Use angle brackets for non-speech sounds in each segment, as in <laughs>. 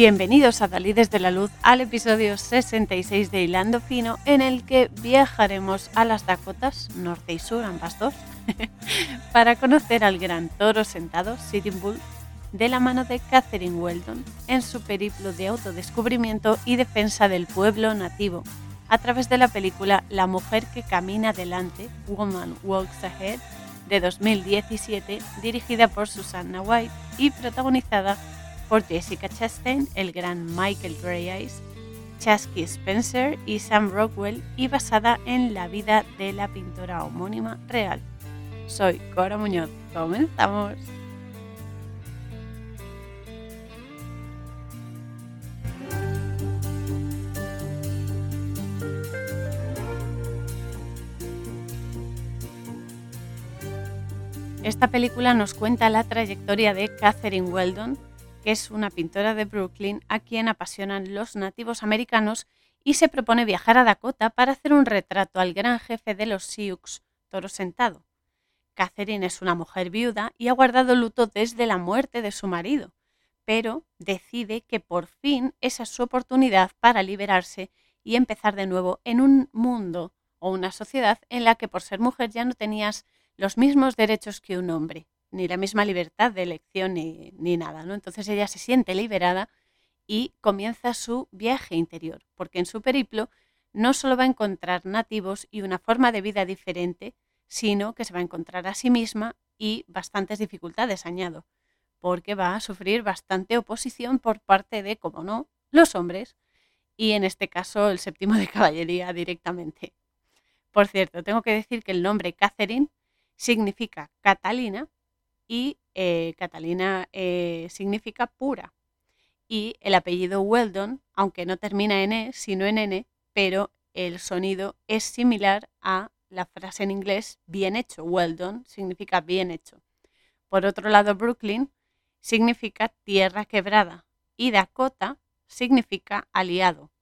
Bienvenidos a Dalides de la Luz al episodio 66 de Hilando Fino en el que viajaremos a las Dakotas, norte y sur, ambas dos, <laughs> para conocer al gran toro sentado, Sitting Bull, de la mano de Catherine Weldon en su periplo de autodescubrimiento y defensa del pueblo nativo, a través de la película La mujer que camina adelante, Woman Walks Ahead, de 2017, dirigida por Susanna White y protagonizada por Jessica Chastain, el gran Michael Grey Eyes, Chasky Spencer y Sam Rockwell y basada en la vida de la pintora homónima real. Soy Cora Muñoz. Comenzamos. Esta película nos cuenta la trayectoria de Catherine Weldon, que es una pintora de Brooklyn a quien apasionan los nativos americanos y se propone viajar a Dakota para hacer un retrato al gran jefe de los Sioux, Toro Sentado. Catherine es una mujer viuda y ha guardado luto desde la muerte de su marido, pero decide que por fin esa es su oportunidad para liberarse y empezar de nuevo en un mundo o una sociedad en la que por ser mujer ya no tenías los mismos derechos que un hombre, ni la misma libertad de elección ni, nada, ¿no? Entonces ella se siente liberada y comienza su viaje interior, porque en su periplo no solo va a encontrar nativos y una forma de vida diferente, sino que se va a encontrar a sí misma y bastantes dificultades, añado, porque va a sufrir bastante oposición por parte de, como no, los hombres, y en este caso el séptimo de caballería directamente. Por cierto, tengo que decir que el nombre Catherine significa Catalina y eh, Catalina eh, significa pura. Y el apellido Weldon, aunque no termina en E, sino en N, pero el sonido es similar a la frase en inglés bien hecho. Weldon significa bien hecho. Por otro lado, Brooklyn significa tierra quebrada y Dakota significa aliado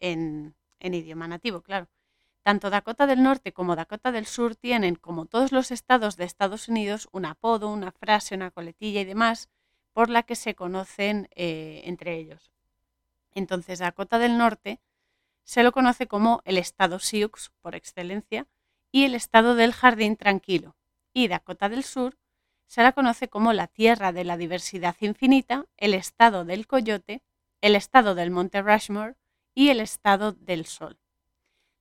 en idioma nativo, claro. Tanto Dakota del Norte como Dakota del Sur tienen, como todos los estados de Estados Unidos, un apodo, una frase, una coletilla y demás por la que se conocen eh, entre ellos. Entonces, Dakota del Norte se lo conoce como el estado Sioux por excelencia y el estado del jardín tranquilo. Y Dakota del Sur se la conoce como la tierra de la diversidad infinita, el estado del coyote, el estado del Monte Rushmore y el estado del sol.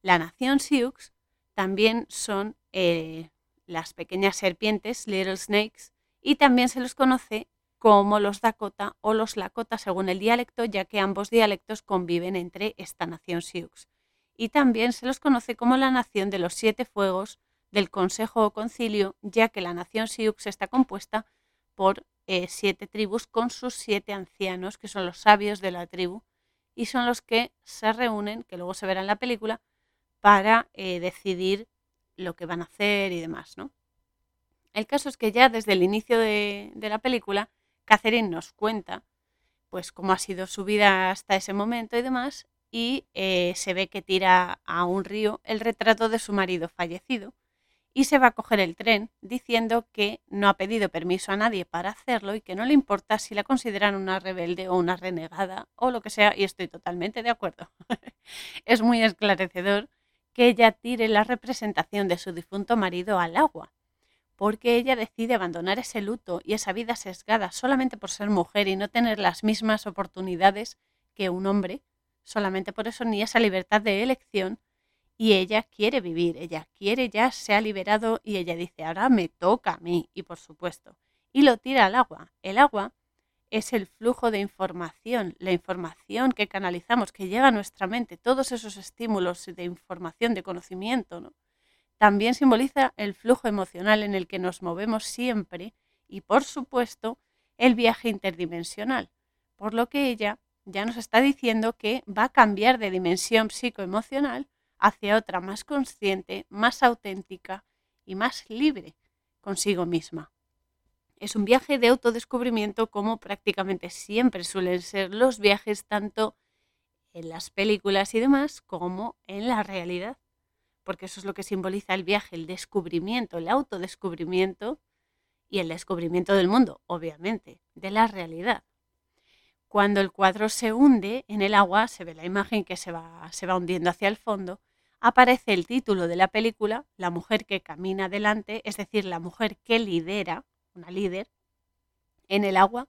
La nación Sioux también son eh, las pequeñas serpientes, little snakes, y también se los conoce como los Dakota o los Lakota según el dialecto, ya que ambos dialectos conviven entre esta nación Sioux. Y también se los conoce como la nación de los siete fuegos del Consejo o Concilio, ya que la nación Sioux está compuesta por eh, siete tribus con sus siete ancianos, que son los sabios de la tribu, y son los que se reúnen, que luego se verá en la película, para eh, decidir lo que van a hacer y demás, ¿no? El caso es que ya desde el inicio de, la película, Catherine nos cuenta pues cómo ha sido su vida hasta ese momento y demás, y eh, se ve que tira a un río el retrato de su marido fallecido y se va a coger el tren diciendo que no ha pedido permiso a nadie para hacerlo y que no le importa si la consideran una rebelde o una renegada o lo que sea, y estoy totalmente de acuerdo. <laughs> es muy esclarecedor que ella tire la representación de su difunto marido al agua, porque ella decide abandonar ese luto y esa vida sesgada solamente por ser mujer y no tener las mismas oportunidades que un hombre, solamente por eso ni esa libertad de elección, y ella quiere vivir, ella quiere ya se ha liberado y ella dice, ahora me toca a mí, y por supuesto, y lo tira al agua. El agua es el flujo de información, la información que canalizamos, que llega a nuestra mente, todos esos estímulos de información, de conocimiento, ¿no? también simboliza el flujo emocional en el que nos movemos siempre y, por supuesto, el viaje interdimensional, por lo que ella ya nos está diciendo que va a cambiar de dimensión psicoemocional hacia otra más consciente, más auténtica y más libre consigo misma. Es un viaje de autodescubrimiento como prácticamente siempre suelen ser los viajes tanto en las películas y demás como en la realidad, porque eso es lo que simboliza el viaje, el descubrimiento, el autodescubrimiento y el descubrimiento del mundo, obviamente, de la realidad. cuando el cuadro se hunde en el agua, se ve la imagen que se va, se va hundiendo hacia el fondo, aparece el título de la película, La mujer que camina adelante, es decir, la mujer que lidera, una líder, en el agua,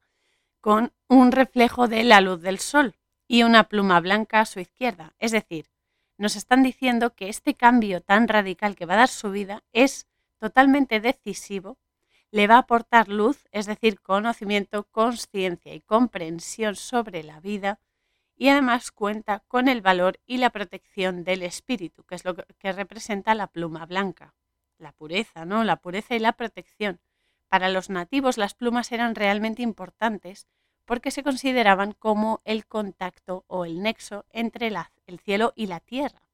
con un reflejo de la luz del sol y una pluma blanca a su izquierda. Es decir, nos están diciendo que este cambio tan radical que va a dar su vida es totalmente decisivo, le va a aportar luz, es decir, conocimiento, conciencia y comprensión sobre la vida y además cuenta con el valor y la protección del espíritu, que es lo que representa la pluma blanca, la pureza, ¿no? La pureza y la protección. Para los nativos las plumas eran realmente importantes porque se consideraban como el contacto o el nexo entre el cielo y la tierra.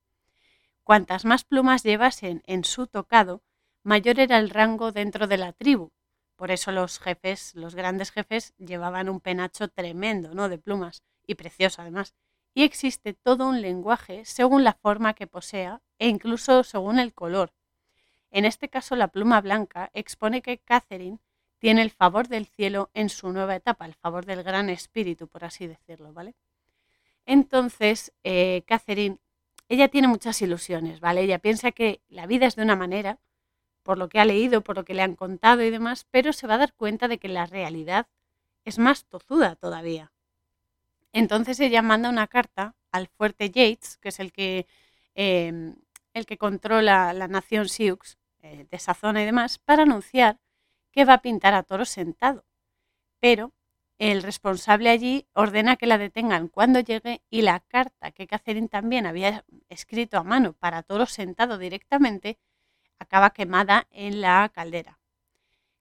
Cuantas más plumas llevasen en su tocado, mayor era el rango dentro de la tribu. Por eso los jefes, los grandes jefes, llevaban un penacho tremendo, ¿no? De plumas y precioso además. Y existe todo un lenguaje según la forma que posea e incluso según el color. En este caso, la pluma blanca expone que Catherine tiene el favor del cielo en su nueva etapa, el favor del gran espíritu, por así decirlo, ¿vale? Entonces, eh, Catherine, ella tiene muchas ilusiones, ¿vale? Ella piensa que la vida es de una manera, por lo que ha leído, por lo que le han contado y demás, pero se va a dar cuenta de que la realidad es más tozuda todavía. Entonces ella manda una carta al fuerte Yates, que es el que, em, el que controla la nación Sioux eh, de esa zona y demás, para anunciar que va a pintar a toro sentado. Pero el responsable allí ordena que la detengan cuando llegue y la carta que Catherine también había escrito a mano para toro sentado directamente acaba quemada en la caldera.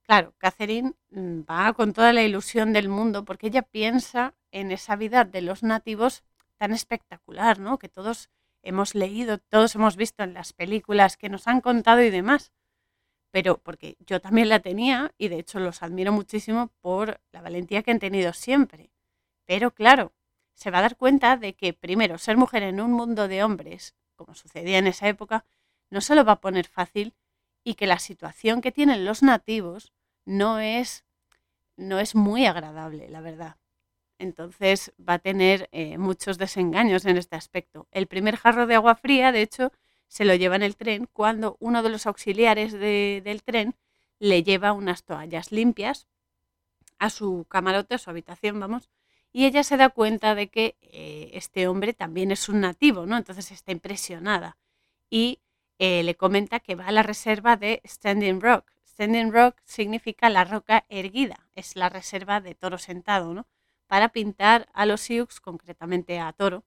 Claro, Catherine mm, va con toda la ilusión del mundo porque ella piensa en esa vida de los nativos tan espectacular, ¿no? Que todos hemos leído, todos hemos visto en las películas que nos han contado y demás pero porque yo también la tenía y de hecho los admiro muchísimo por la valentía que han tenido siempre. Pero claro, se va a dar cuenta de que primero ser mujer en un mundo de hombres, como sucedía en esa época, no se lo va a poner fácil y que la situación que tienen los nativos no es, no es muy agradable, la verdad. Entonces va a tener eh, muchos desengaños en este aspecto. El primer jarro de agua fría, de hecho, se lo lleva en el tren cuando uno de los auxiliares del tren le lleva unas toallas limpias a su camarote, a su habitación, vamos, y ella se da cuenta de que eh, este hombre también es un nativo, ¿no? Entonces está impresionada y eh, le comenta que va a la reserva de Standing Rock. Standing Rock significa la roca erguida, es la reserva de toro sentado, ¿no? Para pintar a los Sioux, concretamente a toro.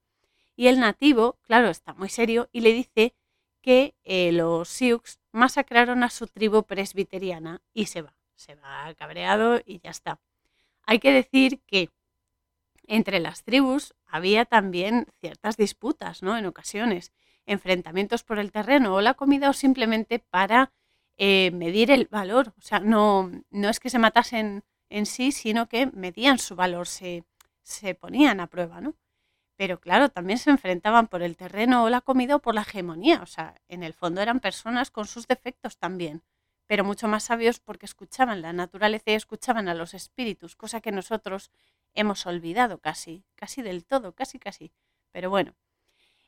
Y el nativo, claro, está muy serio y le dice que eh, los Sioux masacraron a su tribu presbiteriana y se va, se va cabreado y ya está. Hay que decir que entre las tribus había también ciertas disputas, ¿no? En ocasiones, enfrentamientos por el terreno o la comida o simplemente para eh, medir el valor. O sea, no, no es que se matasen en sí, sino que medían su valor, se, se ponían a prueba, ¿no? pero claro, también se enfrentaban por el terreno o la comida o por la hegemonía. O sea, en el fondo eran personas con sus defectos también, pero mucho más sabios porque escuchaban la naturaleza y escuchaban a los espíritus, cosa que nosotros hemos olvidado casi, casi del todo, casi casi. Pero bueno,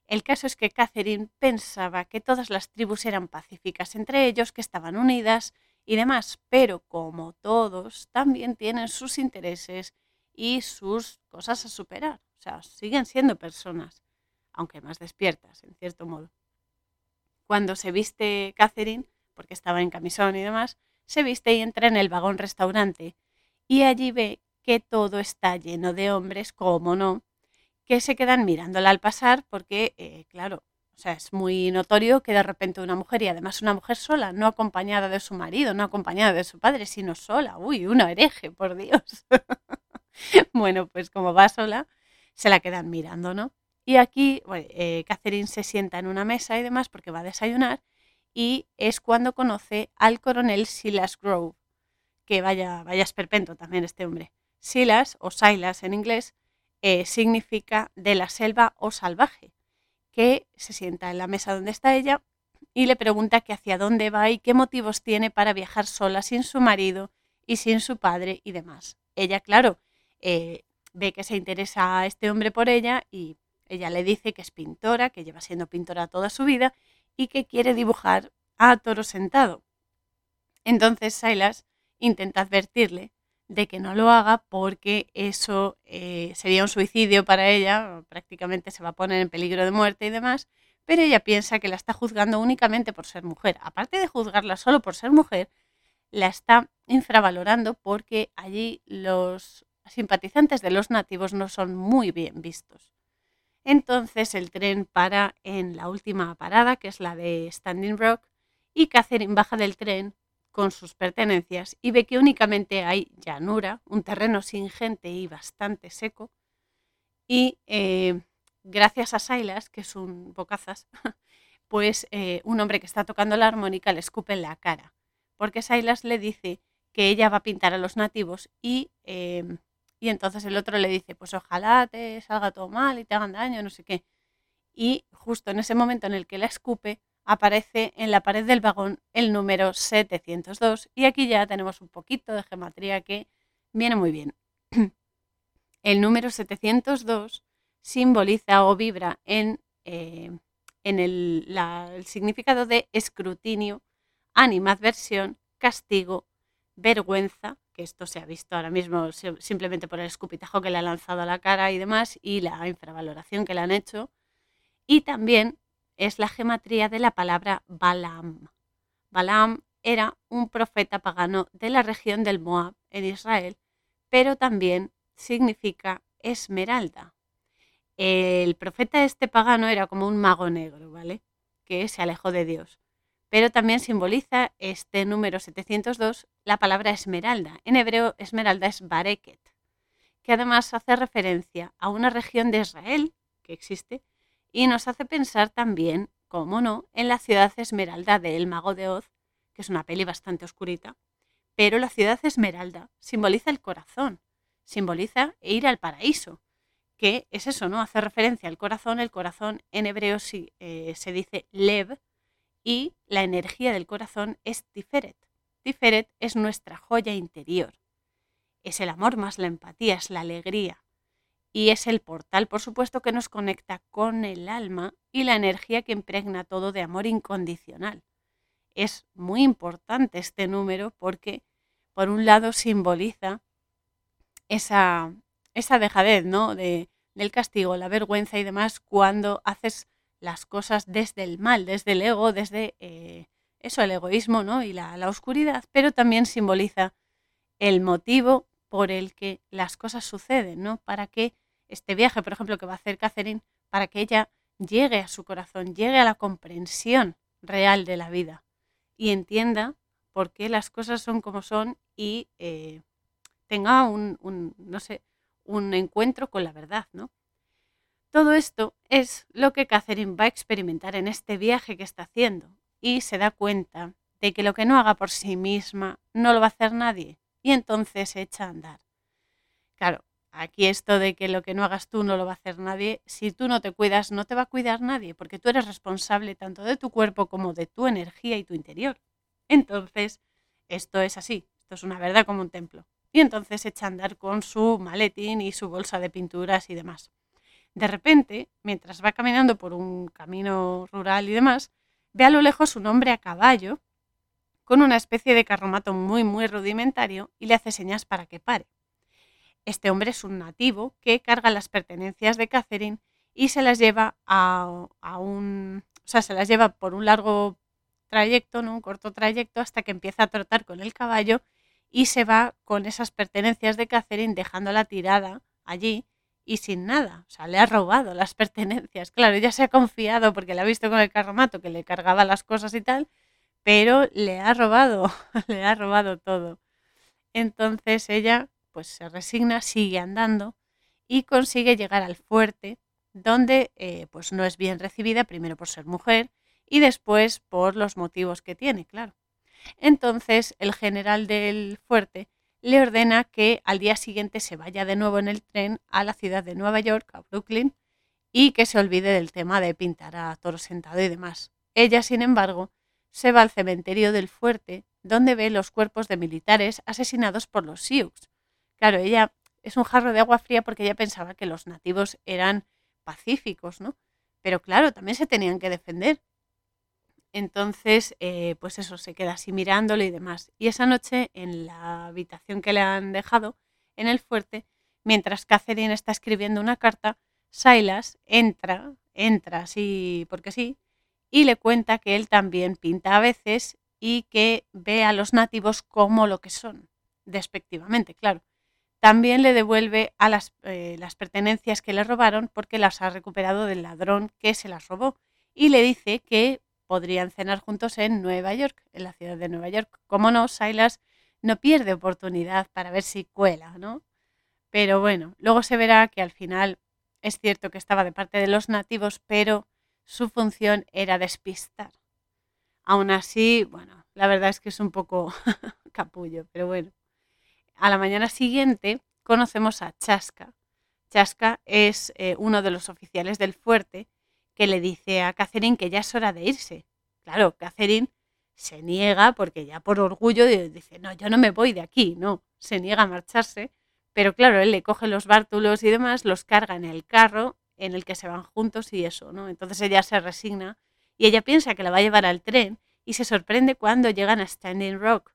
el caso es que Catherine pensaba que todas las tribus eran pacíficas entre ellos, que estaban unidas y demás, pero como todos, también tienen sus intereses y sus cosas a superar. O sea, siguen siendo personas, aunque más despiertas, en cierto modo. Cuando se viste Catherine, porque estaba en camisón y demás, se viste y entra en el vagón restaurante y allí ve que todo está lleno de hombres, como no, que se quedan mirándola al pasar porque, eh, claro, o sea, es muy notorio que de repente una mujer, y además una mujer sola, no acompañada de su marido, no acompañada de su padre, sino sola, uy, una hereje, por Dios. <laughs> bueno, pues como va sola, se la quedan mirando, ¿no? Y aquí eh, Catherine se sienta en una mesa y demás porque va a desayunar y es cuando conoce al coronel Silas Grove, que vaya, vaya esperpento también este hombre. Silas o Silas en inglés eh, significa de la selva o salvaje, que se sienta en la mesa donde está ella y le pregunta que hacia dónde va y qué motivos tiene para viajar sola sin su marido y sin su padre y demás. Ella, claro, eh, ve que se interesa a este hombre por ella y ella le dice que es pintora, que lleva siendo pintora toda su vida y que quiere dibujar a toro sentado. Entonces Silas intenta advertirle de que no lo haga porque eso eh, sería un suicidio para ella, prácticamente se va a poner en peligro de muerte y demás, pero ella piensa que la está juzgando únicamente por ser mujer. Aparte de juzgarla solo por ser mujer, la está infravalorando porque allí los simpatizantes de los nativos no son muy bien vistos. Entonces el tren para en la última parada, que es la de Standing Rock, y Catherine baja del tren con sus pertenencias y ve que únicamente hay llanura, un terreno sin gente y bastante seco. Y eh, gracias a Silas, que es un bocazas, <laughs> pues eh, un hombre que está tocando la armónica le escupe en la cara, porque Silas le dice que ella va a pintar a los nativos y, eh, y entonces el otro le dice, pues ojalá te salga todo mal y te hagan daño, no sé qué. Y justo en ese momento en el que la escupe, aparece en la pared del vagón el número 702 y aquí ya tenemos un poquito de geometría que viene muy bien. <clears throat> El número 702 simboliza o vibra en, eh, en el, el, significado de escrutinio, animadversión, castigo, vergüenza, que esto se ha visto ahora mismo simplemente por el escupitajo que le ha lanzado a la cara y demás, y la infravaloración que le han hecho, y también es la gematría de la palabra Balaam. Balaam era un profeta pagano de la región del Moab en Israel, pero también significa esmeralda. El profeta este pagano era como un mago negro, ¿vale? Que se alejó de Dios. Pero también simboliza este número 702 la palabra esmeralda. En hebreo esmeralda es bareket, que además hace referencia a una región de Israel que existe y nos hace pensar también, cómo no, en la ciudad esmeralda de El Mago de Oz, que es una peli bastante oscurita, pero la ciudad esmeralda simboliza el corazón, simboliza ir al paraíso, que es eso, ¿no? Hace referencia al corazón, el corazón en hebreo eh, se dice lev y la energía del corazón es tiferet. Tiferet es nuestra joya interior. Es el amor más la empatía, es la alegría, y es el portal, por supuesto, que nos conecta con el alma y la energía que impregna todo de amor incondicional. Es muy importante este número porque, por un lado, simboliza esa, esa dejadez ¿no? de, del castigo, la vergüenza y demás cuando haces las cosas desde el mal, desde el ego, desde eh, eso, el egoísmo ¿no? y la, la oscuridad, pero también simboliza el motivo por el que las cosas suceden, ¿no? Para que este viaje, por ejemplo, que va a hacer Catherine, para que ella llegue a su corazón, llegue a la comprensión real de la vida y entienda por qué las cosas son como son y eh, tenga un, un, no sé, un encuentro con la verdad, ¿no? Todo esto es lo que Catherine va a experimentar en este viaje que está haciendo y se da cuenta de que lo que no haga por sí misma no lo va a hacer nadie y entonces se echa a andar. Claro, aquí esto de que lo que no hagas tú no lo va a hacer nadie, si tú no te cuidas no te va a cuidar nadie, porque tú eres responsable tanto de tu cuerpo como de tu energía y tu interior. Entonces, esto es así, esto es una verdad como un templo. Y entonces echa a andar con su maletín y su bolsa de pinturas y demás. De repente, mientras va caminando por un camino rural y demás, ve a lo lejos un hombre a caballo con una especie de carromato muy, muy rudimentario y le hace señas para que pare. Este hombre es un nativo que carga las pertenencias de Catherine y se las lleva a, un. O sea, se las lleva por un largo trayecto, ¿no? un corto trayecto, hasta que empieza a trotar con el caballo y se va con esas pertenencias de Catherine dejándola tirada allí y sin nada. O sea, le ha robado las pertenencias. Claro, ella se ha confiado porque la ha visto con el carromato que le cargaba las cosas y tal, pero le ha robado, <laughs> le ha robado todo. Entonces ella pues se resigna, sigue andando y consigue llegar al fuerte, donde eh, pues no es bien recibida, primero por ser mujer y después por los motivos que tiene, claro. Entonces el general del fuerte le ordena que al día siguiente se vaya de nuevo en el tren a la ciudad de Nueva York, a Brooklyn, y que se olvide del tema de pintar a toro sentado y demás. Ella, sin embargo, se va al cementerio del fuerte, donde ve los cuerpos de militares asesinados por los Sioux. Claro, ella es un jarro de agua fría porque ella pensaba que los nativos eran pacíficos, ¿no? Pero claro, también se tenían que defender. Entonces, eh, pues eso, se queda así mirándolo y demás. Y esa noche, en la habitación que le han dejado, en el fuerte, mientras Catherine está escribiendo una carta, Silas entra, entra así porque sí, y le cuenta que él también pinta a veces y que ve a los nativos como lo que son, despectivamente, claro. También le devuelve a las, eh, las pertenencias que le robaron porque las ha recuperado del ladrón que se las robó y le dice que podrían cenar juntos en Nueva York, en la ciudad de Nueva York. Como no, Silas no pierde oportunidad para ver si cuela, ¿no? Pero bueno, luego se verá que al final es cierto que estaba de parte de los nativos, pero su función era despistar. Aún así, bueno, la verdad es que es un poco <laughs> capullo, pero bueno. A la mañana siguiente conocemos a Chaska. Chaska es eh, uno de los oficiales del fuerte que le dice a Catherine que ya es hora de irse. Claro, Catherine se niega porque ya por orgullo dice, no, yo no me voy de aquí, no, se niega a marcharse, pero claro, él le coge los bártulos y demás, los carga en el carro en el que se van juntos y eso, ¿no? Entonces ella se resigna y ella piensa que la va a llevar al tren y se sorprende cuando llegan a Standing Rock,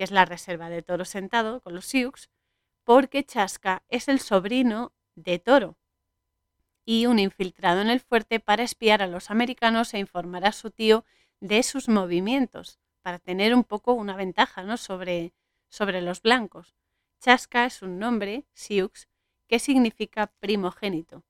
que es la reserva de Toro sentado con los Sioux, porque Chaska es el sobrino de Toro y un infiltrado en el fuerte para espiar a los americanos e informar a su tío de sus movimientos, para tener un poco una ventaja ¿no? sobre, sobre los blancos. Chaska es un nombre, Sioux, que significa primogénito.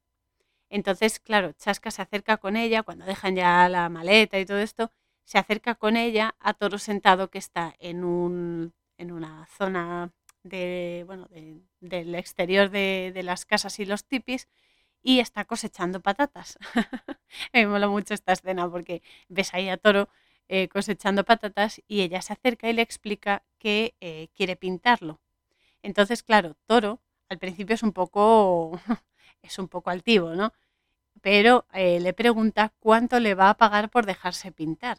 Entonces, claro, Chaska se acerca con ella, cuando dejan ya la maleta y todo esto, se acerca con ella a Toro Sentado, que está en, un, en una zona de, bueno, del exterior de, las casas y los tipis, y está cosechando patatas. <laughs> Me mola mucho esta escena porque ves ahí a Toro eh, cosechando patatas y ella se acerca y le explica que eh, quiere pintarlo. Entonces, claro, Toro al principio es un poco, <laughs> es un poco altivo, ¿no? Pero eh, le pregunta cuánto le va a pagar por dejarse pintar.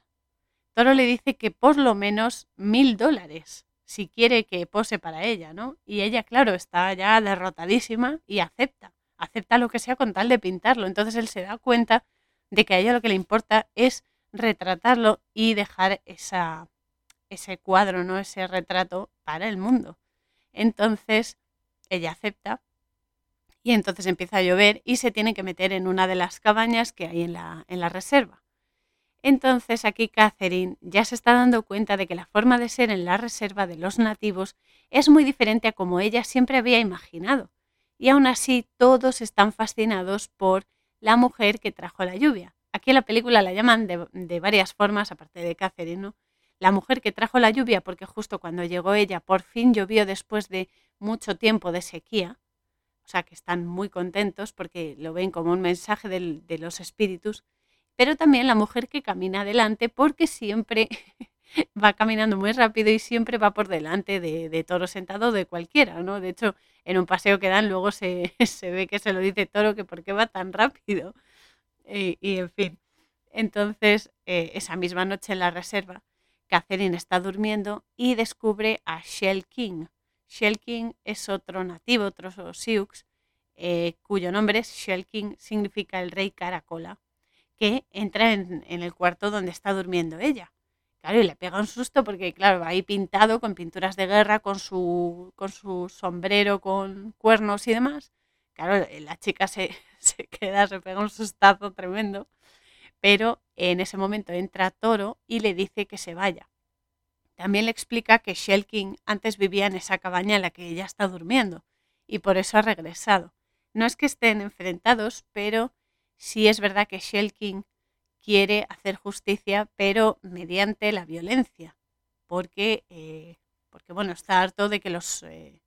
Toro le dice que por lo menos mil dólares si quiere que pose para ella, ¿no? Y ella, claro, está ya derrotadísima y acepta acepta lo que sea con tal de pintarlo. Entonces él se da cuenta de que a ella lo que le importa es retratarlo y dejar esa, ese cuadro, ¿no? ese retrato para el mundo. Entonces ella acepta y entonces empieza a llover y se tiene que meter en una de las cabañas que hay en la, en la reserva. Entonces aquí Catherine ya se está dando cuenta de que la forma de ser en la reserva de los nativos es muy diferente a como ella siempre había imaginado y aún así todos están fascinados por la mujer que trajo la lluvia. Aquí en la película la llaman de, varias formas, aparte de Catherine, ¿no? La mujer que trajo la lluvia, porque justo cuando llegó ella, por fin llovió después de mucho tiempo de sequía. O sea que están muy contentos porque lo ven como un mensaje de los espíritus. Pero también la mujer que camina adelante porque siempre <laughs> va caminando muy rápido y siempre va por delante de, Toro sentado de cualquiera, ¿no? De hecho, en un paseo que dan luego <laughs> se, ve que se lo dice Toro que por qué va tan rápido. Y, en fin. Entonces, eh, esa misma noche en la reserva, Catherine está durmiendo y descubre a Shell King. Shell King es otro nativo, otro Sioux, eh, cuyo nombre es Shell King, significa el rey caracola, que entra en el cuarto donde está durmiendo ella. Claro, y le pega un susto porque, claro, va ahí pintado con pinturas de guerra, con su, con su sombrero, con cuernos y demás. Claro, eh, la chica se, <laughs> se queda, se pega un sustazo tremendo. Pero en ese momento entra Toro y le dice que se vaya. También le explica que Shell King antes vivía en esa cabaña en la que ella está durmiendo y por eso ha regresado. No es que estén enfrentados, pero sí es verdad que Shell King quiere hacer justicia, pero mediante la violencia, porque, eh, porque bueno, está harto de que los, eh,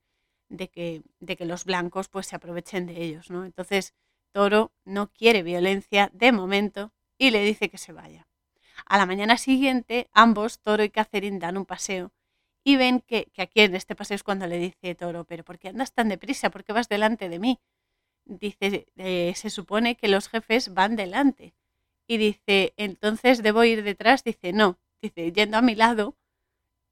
de que, de que los blancos pues, se aprovechen de ellos. ¿no? Entonces, Toro no quiere violencia de momento y le dice que se vaya. A la mañana siguiente, ambos, Toro y Catherine, dan un paseo y ven que, que, aquí en este paseo es cuando le dice Toro, pero ¿por qué andas tan deprisa? ¿Por qué vas delante de mí? Dice, eh, se supone que los jefes van delante. Y dice, entonces debo ir detrás, dice, no, dice, yendo a mi lado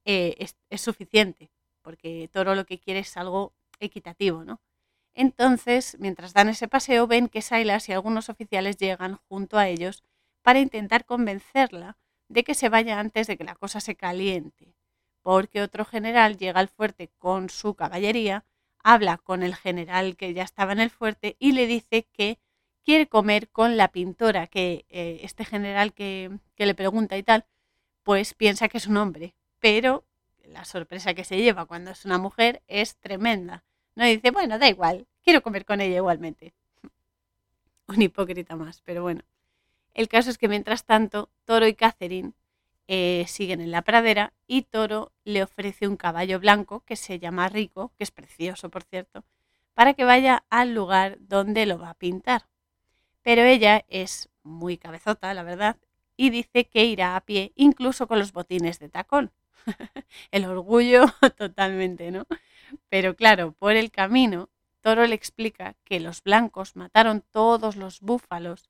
eh, es, suficiente, porque Toro lo que quiere es algo equitativo, ¿no? Entonces, mientras dan ese paseo, ven que Silas y algunos oficiales llegan junto a ellos para intentar convencerla de que se vaya antes de que la cosa se caliente, porque otro general llega al fuerte con su caballería, habla con el general que ya estaba en el fuerte y le dice que quiere comer con la pintora, que eh, este general que, que le pregunta y tal, pues piensa que es un hombre, pero la sorpresa que se lleva cuando es una mujer es tremenda. No dice, bueno, da igual, quiero comer con ella igualmente. <laughs> un hipócrita más, pero bueno. El caso es que mientras tanto, Toro y Catherine eh, siguen en la pradera y Toro le ofrece un caballo blanco que se llama Rico, que es precioso por cierto, para que vaya al lugar donde lo va a pintar. Pero ella es muy cabezota, la verdad, y dice que irá a pie incluso con los botines de tacón. <laughs> el orgullo <laughs> totalmente, ¿no? Pero claro, por el camino, Toro le explica que los blancos mataron todos los búfalos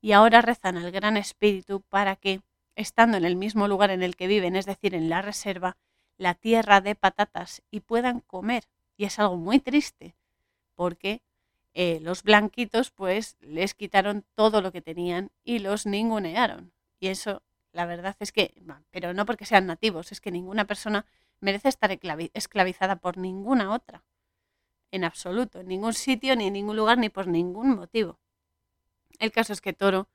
y ahora rezan al Gran Espíritu para que, estando en el mismo lugar en el que viven, es decir, en la reserva, la tierra de patatas y puedan comer. Y es algo muy triste, porque eh, los blanquitos pues les quitaron todo lo que tenían y los ningunearon. Y eso, la verdad es que, pero no porque sean nativos, es que ninguna persona merece estar esclavizada por ninguna otra, en absoluto, en ningún sitio, ni en ningún lugar, ni por ningún motivo. El caso es que Toro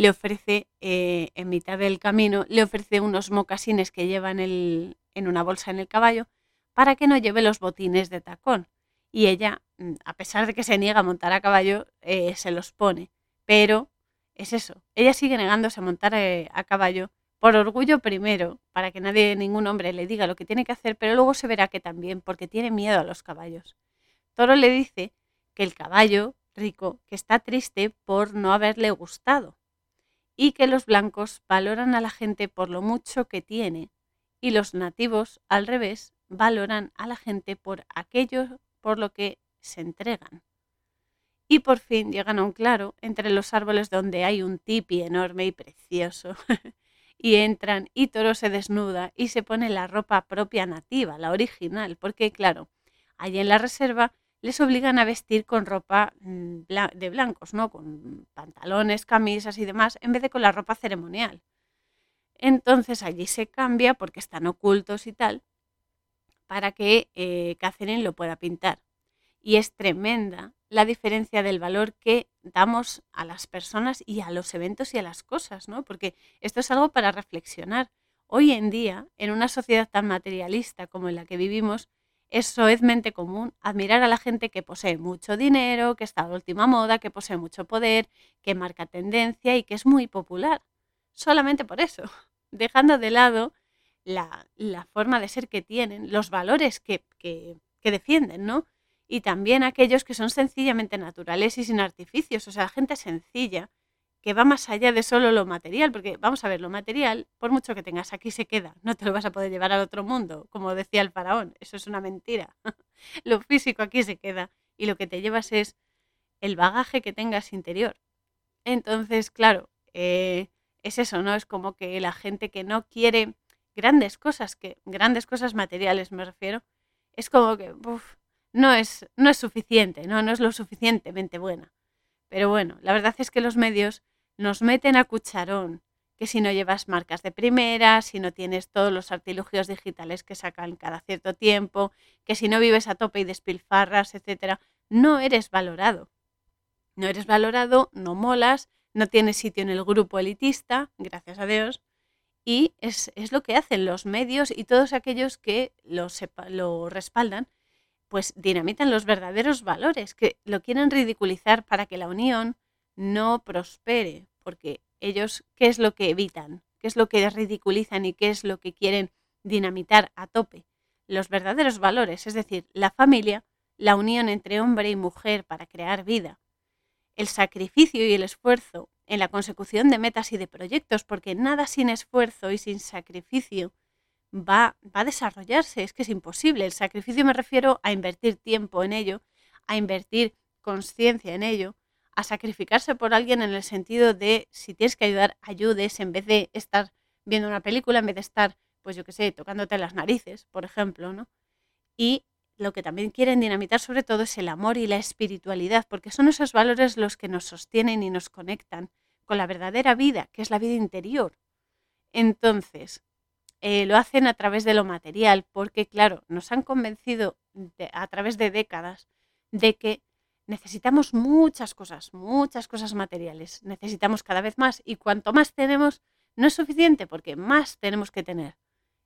le ofrece, eh, en mitad del camino, le ofrece unos mocasines que lleva en, una bolsa en el caballo para que no lleve los botines de tacón. Y ella, mm, a pesar de que se niega a montar a caballo, eh, se los pone. Pero es eso, ella sigue negándose a montar eh, a caballo por orgullo primero, para que nadie, ningún hombre le diga lo que tiene que hacer, pero luego se verá que también porque tiene miedo a los caballos. Toro le dice que el caballo rico que está triste por no haberle gustado y que los blancos valoran a la gente por lo mucho que tiene y los nativos, al revés, valoran a la gente por aquello por lo que se entregan. Y por fin llegan a un claro entre los árboles donde hay un tipi enorme y precioso. <laughs> y entran y Toro se desnuda y se pone la ropa propia nativa, la original, porque claro, allí en la reserva les obligan a vestir con ropa mm, de blancos, ¿no? Con pantalones, camisas y demás, en vez de con la ropa ceremonial. Entonces allí se cambia porque están ocultos y tal, para que eh, lo pueda pintar. Y es tremenda la diferencia del valor que damos a las personas y a los eventos y a las cosas, ¿no? Porque esto es algo para reflexionar. Hoy en día, en una sociedad tan materialista como en la que vivimos, es soezmente común admirar a la gente que posee mucho dinero, que está de última moda, que posee mucho poder, que marca tendencia y que es muy popular. Solamente por eso, <laughs> dejando de lado la, forma de ser que tienen, los valores que, que, que defienden, ¿no? Y también aquellos que son sencillamente naturales y sin artificios, o sea, gente sencilla que va más allá de solo lo material, porque vamos a ver, lo material, por mucho que tengas aquí, se queda, no te lo vas a poder llevar al otro mundo, como decía el faraón, eso es una mentira. <laughs> lo físico aquí se queda y lo que te llevas es el bagaje que tengas interior. Entonces, claro, eh, es eso, ¿no? Es como que la gente que no quiere grandes cosas, que grandes cosas materiales me refiero, es como que no, es, no es suficiente, ¿no? no es lo suficientemente buena. Pero bueno, la verdad es que los medios nos meten a cucharón, que si no llevas marcas de primera, si no tienes todos los artilugios digitales que sacan cada cierto tiempo, que si no vives a tope y despilfarras, etcétera, no eres valorado. No eres valorado, no molas, no tienes sitio en el grupo elitista, gracias a Dios, y es, lo que hacen los medios y todos aquellos que lo, lo respaldan, pues dinamitan los verdaderos valores, que lo quieren ridiculizar para que la unión no prospere, porque ellos, ¿qué es lo que evitan? ¿Qué es lo que ridiculizan y qué es lo que quieren dinamitar a tope? Los verdaderos valores, es decir, la familia, la unión entre hombre y mujer para crear vida, el sacrificio y el esfuerzo en la consecución de metas y de proyectos, porque nada sin esfuerzo y sin sacrificio va, va a desarrollarse, es que es imposible. El sacrificio me refiero a invertir tiempo en ello, a invertir conciencia en ello, a sacrificarse por alguien en el sentido de si tienes que ayudar, ayudes en vez de estar viendo una película, en vez de estar, pues yo qué sé, tocándote las narices, por ejemplo, ¿no? Y lo que también quieren dinamitar sobre todo es el amor y la espiritualidad, porque son esos valores los que nos sostienen y nos conectan con la verdadera vida, que es la vida interior. Entonces, eh, lo hacen a través de lo material, porque claro, nos han convencido a través de décadas de que necesitamos muchas cosas, muchas cosas materiales, necesitamos cada vez más y cuanto más tenemos, no es suficiente porque más tenemos que tener.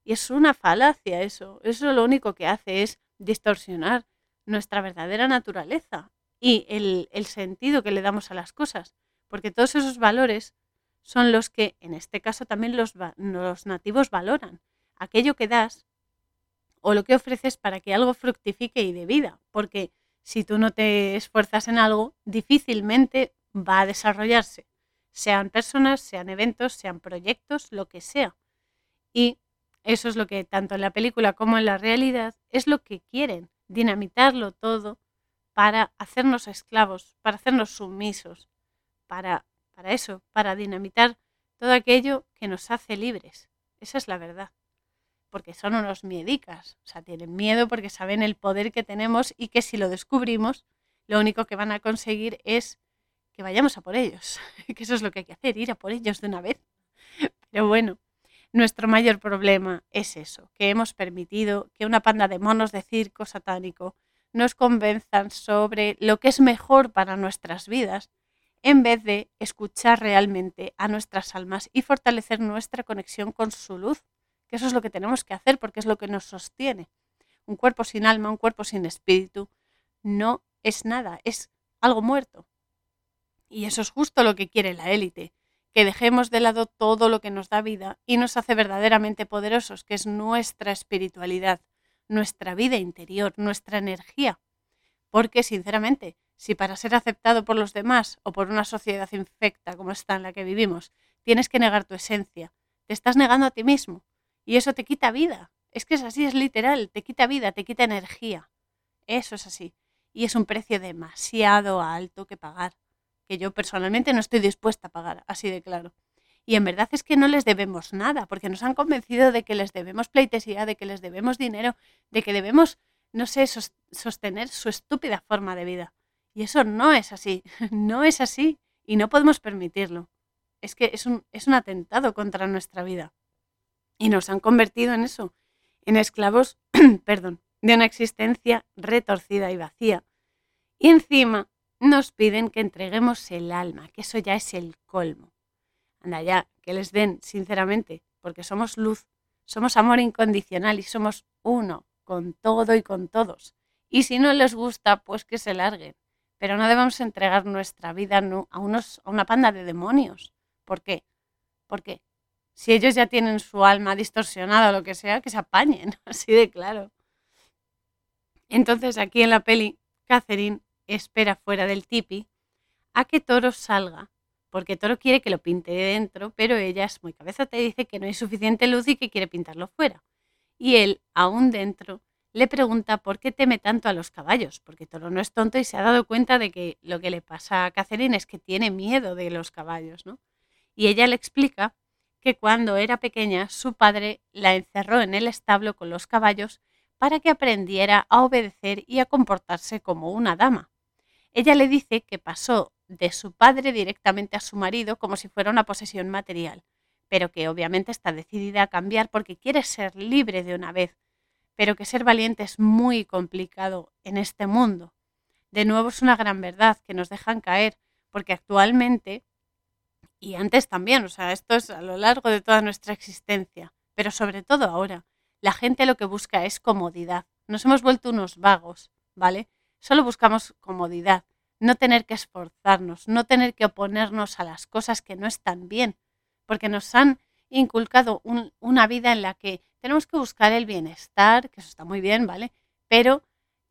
Y es una falacia eso, eso lo único que hace es distorsionar nuestra verdadera naturaleza y el, el sentido que le damos a las cosas, porque todos esos valores son los que en este caso también los, los nativos valoran. Aquello que das o lo que ofreces para que algo fructifique y de vida, porque si tú no te esfuerzas en algo, difícilmente va a desarrollarse, sean personas, sean eventos, sean proyectos, lo que sea. Y eso es lo que tanto en la película como en la realidad es lo que quieren, dinamitarlo todo para hacernos esclavos, para hacernos sumisos, para para eso, para dinamitar todo aquello que nos hace libres. Esa es la verdad. Porque son unos miedicas, o sea, tienen miedo porque saben el poder que tenemos y que si lo descubrimos, lo único que van a conseguir es que vayamos a por ellos, <laughs> que eso es lo que hay que hacer, ir a por ellos de una vez. Pero bueno, nuestro mayor problema es eso, que hemos permitido que una panda de monos de circo satánico nos convenzan sobre lo que es mejor para nuestras vidas en vez de escuchar realmente a nuestras almas y fortalecer nuestra conexión con su luz, que eso es lo que tenemos que hacer porque es lo que nos sostiene. Un cuerpo sin alma, un cuerpo sin espíritu, no es nada, es algo muerto. Y eso es justo lo que quiere la élite, que dejemos de lado todo lo que nos da vida y nos hace verdaderamente poderosos, que es nuestra espiritualidad, nuestra vida interior, nuestra energía. Porque, sinceramente, si para ser aceptado por los demás o por una sociedad infecta como esta en la que vivimos, tienes que negar tu esencia, te estás negando a ti mismo y eso te quita vida. Es que es así, es literal, te quita vida, te quita energía. Eso es así. Y es un precio demasiado alto que pagar, que yo personalmente no estoy dispuesta a pagar, así de claro. Y en verdad es que no les debemos nada, porque nos han convencido de que les debemos pleitesía, de que les debemos dinero, de que debemos, no sé, sostener su estúpida forma de vida. Y eso no es así, <laughs> no es así y no podemos permitirlo. Es que es un, es un atentado contra nuestra vida. Y nos han convertido en eso, en esclavos, <clears throat> perdón, de una existencia retorcida y vacía. Y encima nos piden que entreguemos el alma, que eso ya es el colmo. Anda ya, que les den, sinceramente, porque somos luz, somos amor incondicional y somos uno con todo y con todos. Y si no les gusta, pues que se larguen pero no debemos entregar nuestra vida a, unos, a una panda de demonios. ¿Por qué? Porque si ellos ya tienen su alma distorsionada o lo que sea, que se apañen, <laughs> así de claro. Entonces aquí en la peli, Catherine espera fuera del tipi a que Toro salga, porque Toro quiere que lo pinte dentro, pero ella es muy cabeza, te dice que no hay suficiente luz y que quiere pintarlo fuera. Y él, aún dentro, le pregunta por qué teme tanto a los caballos, porque Toro no es tonto y se ha dado cuenta de que lo que le pasa a Catherine es que tiene miedo de los caballos, ¿no? Y ella le explica que cuando era pequeña su padre la encerró en el establo con los caballos para que aprendiera a obedecer y a comportarse como una dama. Ella le dice que pasó de su padre directamente a su marido como si fuera una posesión material, pero que obviamente está decidida a cambiar porque quiere ser libre de una vez pero que ser valiente es muy complicado en este mundo. De nuevo es una gran verdad que nos dejan caer, porque actualmente, y antes también, o sea, esto es a lo largo de toda nuestra existencia, pero sobre todo ahora, la gente lo que busca es comodidad. Nos hemos vuelto unos vagos, ¿vale? Solo buscamos comodidad, no tener que esforzarnos, no tener que oponernos a las cosas que no están bien, porque nos han inculcado una vida en la que tenemos que buscar el bienestar, que eso está muy bien, ¿vale? Pero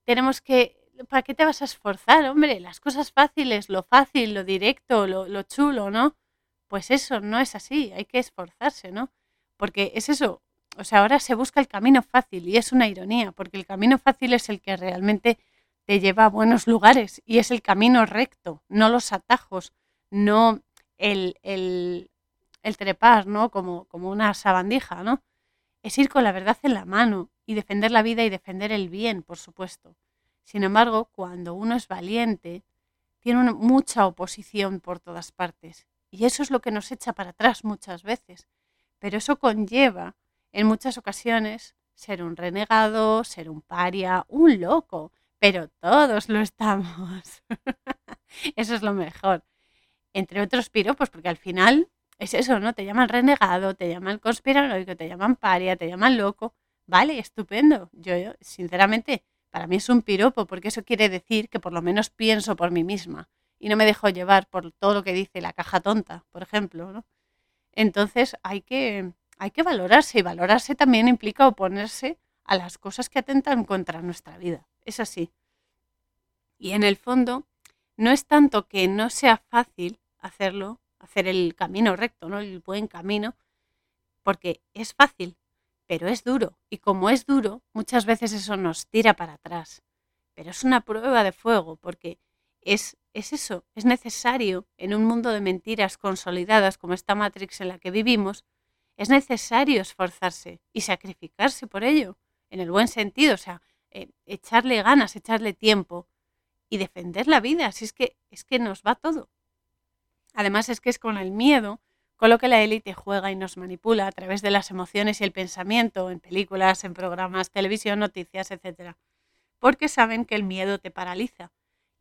tenemos que, ¿para qué te vas a esforzar, hombre? Las cosas fáciles, lo fácil, lo directo, lo, lo chulo, ¿no? Pues eso no es así, hay que esforzarse, ¿no? Porque es eso, o sea, ahora se busca el camino fácil y es una ironía, porque el camino fácil es el que realmente te lleva a buenos lugares y es el camino recto, no los atajos, no el, el, el trepar, ¿no? Como, como una sabandija, ¿no? es ir con la verdad en la mano y defender la vida y defender el bien, por supuesto. Sin embargo, cuando uno es valiente, tiene mucha oposición por todas partes. Y eso es lo que nos echa para atrás muchas veces. Pero eso conlleva, en muchas ocasiones, ser un renegado, ser un paria, un loco. Pero todos lo estamos. <laughs> eso es lo mejor. Entre otros piropos, porque al final es eso, ¿no? Te llaman renegado, te llaman conspiranoico, te llaman paria, te llaman loco. Vale, estupendo. Yo, sinceramente, para mí es un piropo, porque eso quiere decir que por lo menos pienso por mí misma y no me dejo llevar por todo lo que dice la caja tonta, por ejemplo, ¿no? Entonces hay que, hay que valorarse y valorarse también implica oponerse a las cosas que atentan contra nuestra vida. Es así. Y en el fondo, no es tanto que no sea fácil hacerlo, hacer el camino recto, ¿no? El buen camino, porque es fácil, pero es duro. Y como es duro, muchas veces eso nos tira para atrás. Pero es una prueba de fuego, porque es, es eso, es necesario en un mundo de mentiras consolidadas como esta Matrix en la que vivimos, es necesario esforzarse y sacrificarse por ello, en el buen sentido, o sea, eh, echarle ganas, echarle tiempo y defender la vida, así es que es que nos va todo. Además es que es con el miedo con lo que la élite juega y nos manipula a través de las emociones y el pensamiento en películas, en programas, televisión, noticias, etc. Porque saben que el miedo te paraliza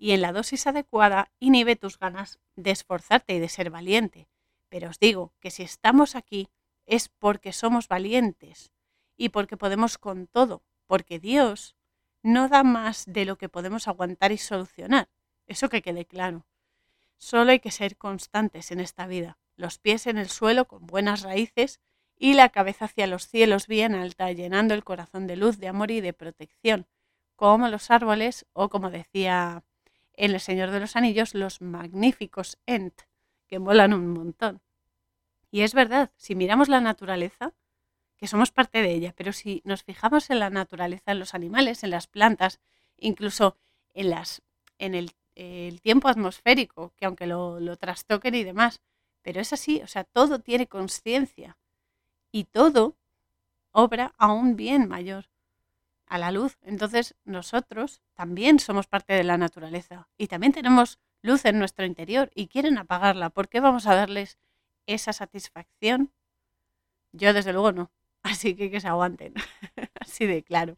y en la dosis adecuada inhibe tus ganas de esforzarte y de ser valiente. Pero os digo que si estamos aquí es porque somos valientes y porque podemos con todo, porque Dios no da más de lo que podemos aguantar y solucionar. Eso que quede claro. Solo hay que ser constantes en esta vida, los pies en el suelo con buenas raíces y la cabeza hacia los cielos bien alta, llenando el corazón de luz, de amor y de protección, como los árboles o como decía en El Señor de los Anillos, los magníficos Ent, que molan un montón. Y es verdad, si miramos la naturaleza, que somos parte de ella, pero si nos fijamos en la naturaleza, en los animales, en las plantas, incluso en, las, en el tiempo atmosférico, que aunque lo, lo trastoquen y demás, pero es así, o sea, todo tiene conciencia y todo obra a un bien mayor, a la luz. Entonces nosotros también somos parte de la naturaleza y también tenemos luz en nuestro interior y quieren apagarla. ¿Por qué vamos a darles esa satisfacción? Yo desde luego no, <laughs> así que que se aguanten, <laughs> así de claro,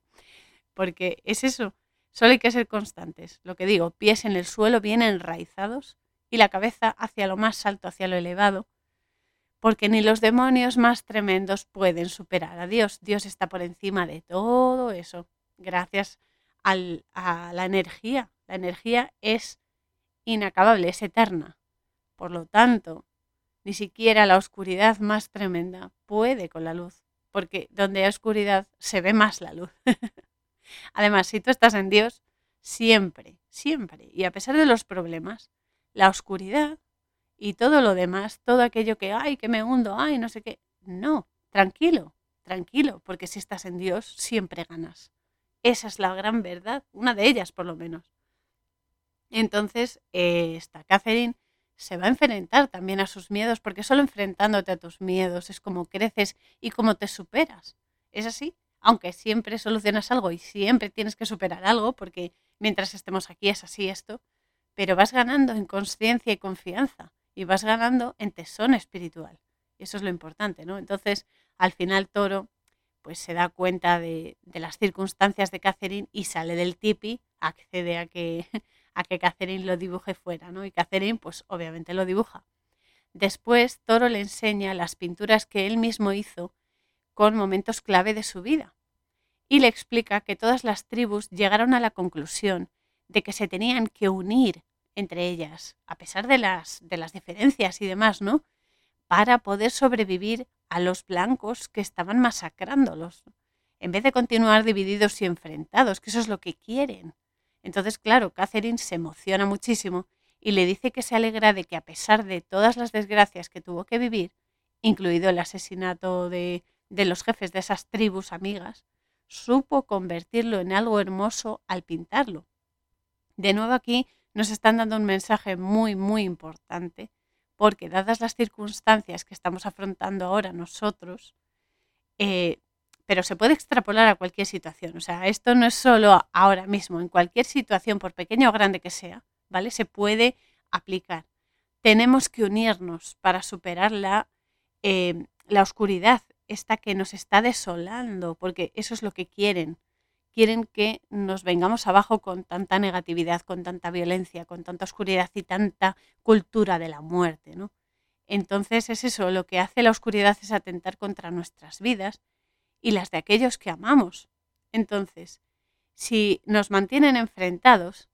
porque es eso, Solo hay que ser constantes. Lo que digo, pies en el suelo bien enraizados y la cabeza hacia lo más alto, hacia lo elevado, porque ni los demonios más tremendos pueden superar a Dios. Dios está por encima de todo eso, gracias a la energía. La energía es inacabable, es eterna. Por lo tanto, ni siquiera la oscuridad más tremenda puede con la luz, porque donde hay oscuridad se ve más la luz. <laughs> Además, si tú estás en Dios, siempre, siempre, y a pesar de los problemas, la oscuridad y todo lo demás, todo aquello que, ay, que me hundo, ay, no sé qué, no, tranquilo, tranquilo, porque si estás en Dios, siempre ganas. Esa es la gran verdad, una de ellas por lo menos. Entonces, esta Catherine se va a enfrentar también a sus miedos, porque solo enfrentándote a tus miedos es como creces y como te superas. ¿Es así? aunque siempre solucionas algo y siempre tienes que superar algo, porque mientras estemos aquí es así esto, pero vas ganando en conciencia y confianza y vas ganando en tesón espiritual. Eso es lo importante, ¿no? Entonces, al final Toro pues se da cuenta de, las circunstancias de Catherine y sale del tipi, accede a que, <laughs> a que Catherine lo dibuje fuera, ¿no? Y Catherine pues obviamente lo dibuja. Después Toro le enseña las pinturas que él mismo hizo con momentos clave de su vida. Y le explica que todas las tribus llegaron a la conclusión de que se tenían que unir entre ellas, a pesar de las, de las diferencias y demás, ¿no? Para poder sobrevivir a los blancos que estaban masacrándolos, en vez de continuar divididos y enfrentados, que eso es lo que quieren. Entonces, claro, Catherine se emociona muchísimo y le dice que se alegra de que a pesar de todas las desgracias que tuvo que vivir, incluido el asesinato de, de los jefes de esas tribus amigas, supo convertirlo en algo hermoso al pintarlo. De nuevo aquí nos están dando un mensaje muy, muy importante, porque dadas las circunstancias que estamos afrontando ahora nosotros, eh, pero se puede extrapolar a cualquier situación. O sea, esto no es solo ahora mismo, en cualquier situación, por pequeña o grande que sea, ¿vale? Se puede aplicar. Tenemos que unirnos para superar la, eh, la oscuridad, esta que nos está desolando, porque eso es lo que quieren. Quieren que nos vengamos abajo con tanta negatividad, con tanta violencia, con tanta oscuridad y tanta cultura de la muerte, ¿no? Entonces es eso, lo que hace la oscuridad es atentar contra nuestras vidas y las de aquellos que amamos. Entonces, si nos mantienen enfrentados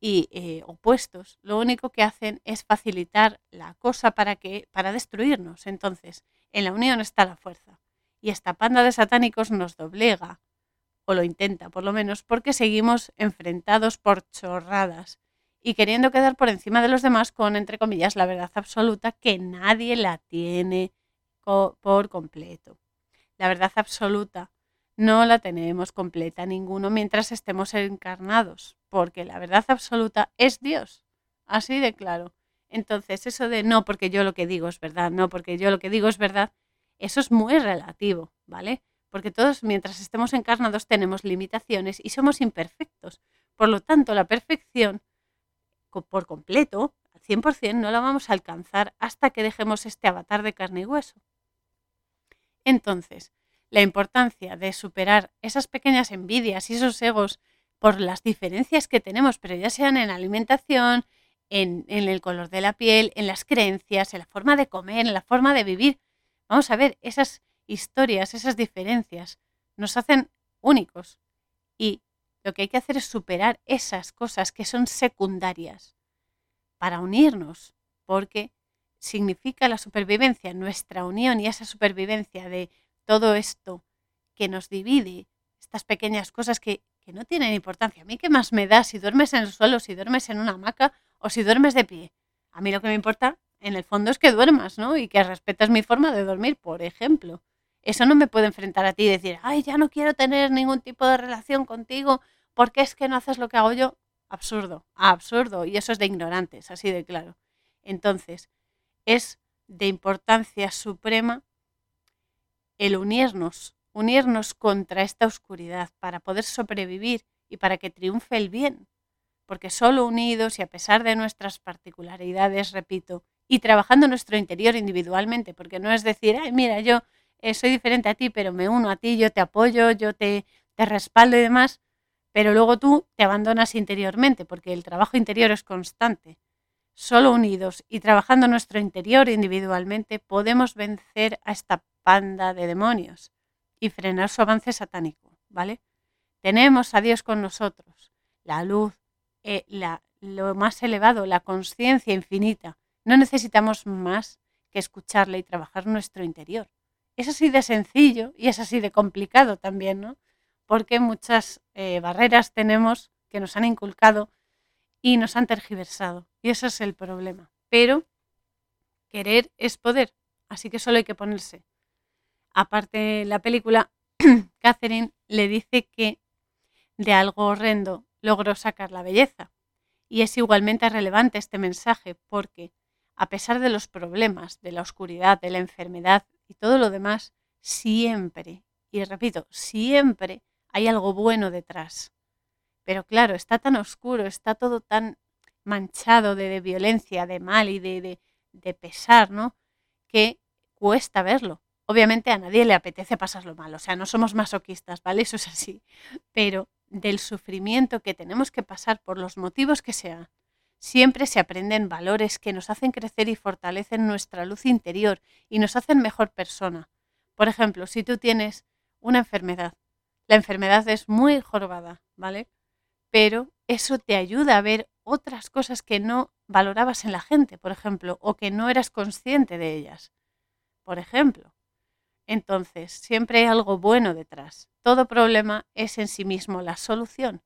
y eh, opuestos, lo único que hacen es facilitar la cosa para que para destruirnos. Entonces, en la unión está la fuerza. Y esta panda de satánicos nos doblega, o lo intenta por lo menos, porque seguimos enfrentados por chorradas y queriendo quedar por encima de los demás con, entre comillas, la verdad absoluta que nadie la tiene por completo. La verdad absoluta no la tenemos completa ninguno mientras estemos encarnados, porque la verdad absoluta es Dios, así de claro. Entonces, eso de no porque yo lo que digo es verdad, no porque yo lo que digo es verdad, eso es muy relativo, ¿vale? Porque todos mientras estemos encarnados tenemos limitaciones y somos imperfectos. Por lo tanto, la perfección por completo, al 100%, no la vamos a alcanzar hasta que dejemos este avatar de carne y hueso. Entonces, la importancia de superar esas pequeñas envidias y esos egos por las diferencias que tenemos, pero ya sean en alimentación, en, en, el color de la piel, en las creencias, en la forma de comer, en la forma de vivir. Vamos a ver, esas historias, esas diferencias nos hacen únicos y lo que hay que hacer es superar esas cosas que son secundarias para unirnos, porque significa la supervivencia, nuestra unión y esa supervivencia de todo esto que nos divide, estas pequeñas cosas que, que no tienen importancia. A mí qué más me da si duermes en el suelo, si duermes en una hamaca o si duermes de pie. A mí lo que me importa en el fondo es que duermas, ¿no? Y que respetas mi forma de dormir, por ejemplo. Eso no me puede enfrentar a ti y decir, ay, ya no quiero tener ningún tipo de relación contigo ¿por qué es que no haces lo que hago yo? Absurdo, absurdo. Y eso es de ignorantes, así de claro. Entonces, es de importancia suprema el unirnos, unirnos contra esta oscuridad para poder sobrevivir y para que triunfe el bien. Porque solo unidos y a pesar de nuestras particularidades, repito, y trabajando nuestro interior individualmente, porque no es decir, ay, mira, yo eh, soy diferente a ti, pero me uno a ti, yo te apoyo, yo te, te respaldo y demás, pero luego tú te abandonas interiormente, porque el trabajo interior es constante. Solo unidos y trabajando nuestro interior individualmente podemos vencer a esta panda de demonios y frenar su avance satánico, ¿vale? Tenemos a Dios con nosotros, la luz, eh, la, lo más elevado, la conciencia infinita. No necesitamos más que escucharle y trabajar nuestro interior. Es así de sencillo y es así de complicado también, ¿no? porque muchas eh, barreras tenemos que nos han inculcado y nos han tergiversado. Y ese es el problema. Pero querer es poder, así que solo hay que ponerse. Aparte, la película, <clears throat> Catherine le dice que de algo horrendo logró sacar la belleza. Y es igualmente relevante este mensaje porque, a pesar de los problemas, de la oscuridad, de la enfermedad y todo lo demás, siempre, y repito, siempre hay algo bueno detrás. Pero claro, está tan oscuro, está todo tan manchado de, violencia, de mal y de, de, pesar, ¿no? Que cuesta verlo. Obviamente a nadie le apetece pasarlo mal, o sea, no somos masoquistas, ¿vale? Eso es así. Pero del sufrimiento que tenemos que pasar por los motivos que sean, siempre se aprenden valores que nos hacen crecer y fortalecen nuestra luz interior y nos hacen mejor persona. Por ejemplo, si tú tienes una enfermedad la enfermedad es muy jorobada, ¿vale? Pero eso te ayuda a ver otras cosas que no valorabas en la gente, por ejemplo, o que no eras consciente de ellas, por ejemplo. Entonces, siempre hay algo bueno detrás. Todo problema es en sí mismo la solución.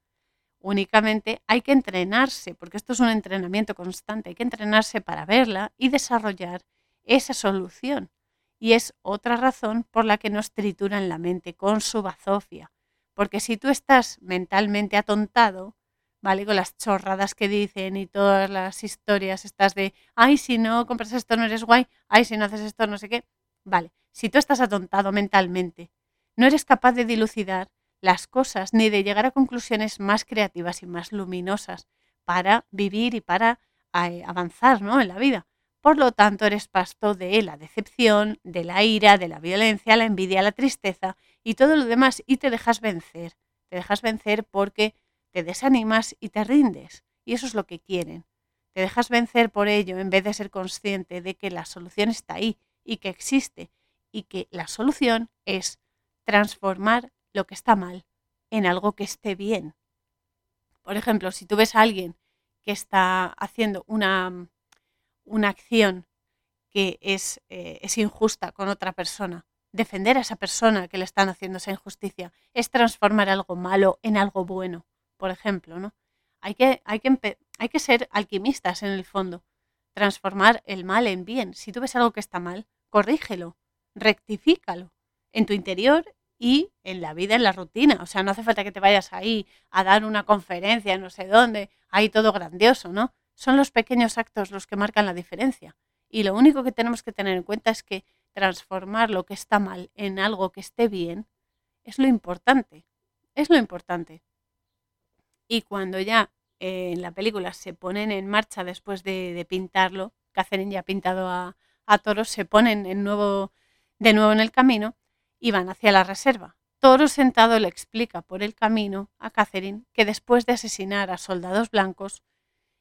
Únicamente hay que entrenarse, porque esto es un entrenamiento constante, hay que entrenarse para verla y desarrollar esa solución. Y es otra razón por la que nos trituran la mente con su bazofia. Porque si tú estás mentalmente atontado, ¿vale? Con las chorradas que dicen y todas las historias estas de, ay, si no compras esto no eres guay, ay, si no haces esto no sé qué. Vale, si tú estás atontado mentalmente, no eres capaz de dilucidar las cosas ni de llegar a conclusiones más creativas y más luminosas para vivir y para eh, avanzar ¿no? en la vida. Por lo tanto, eres pasto de la decepción, de la ira, de la violencia, la envidia, la tristeza y todo lo demás y te dejas vencer. Te dejas vencer porque te desanimas y te rindes. Y eso es lo que quieren. Te dejas vencer por ello en vez de ser consciente de que la solución está ahí y que existe y que la solución es transformar lo que está mal en algo que esté bien. Por ejemplo, si tú ves a alguien que está haciendo una, una acción que es, eh, es injusta con otra persona, defender a esa persona que le están haciendo esa injusticia es transformar algo malo en algo bueno, por ejemplo, ¿no? Hay que, hay que, hay que ser alquimistas en el fondo, transformar el mal en bien. Si tú ves algo que está mal, corrígelo, rectifícalo en tu interior y en la vida, en la rutina. O sea, no hace falta que te vayas ahí a dar una conferencia, no sé dónde, ahí todo grandioso, ¿no? Son los pequeños actos los que marcan la diferencia. Y lo único que tenemos que tener en cuenta es que transformar lo que está mal en algo que esté bien es lo importante. Es lo importante. Y cuando ya eh, en la película se ponen en marcha después de, pintarlo, Catherine ya ha pintado a, a toros, se ponen en nuevo, de nuevo en el camino, Iban hacia la reserva. Toro sentado le explica por el camino a Catherine que después de asesinar a soldados blancos,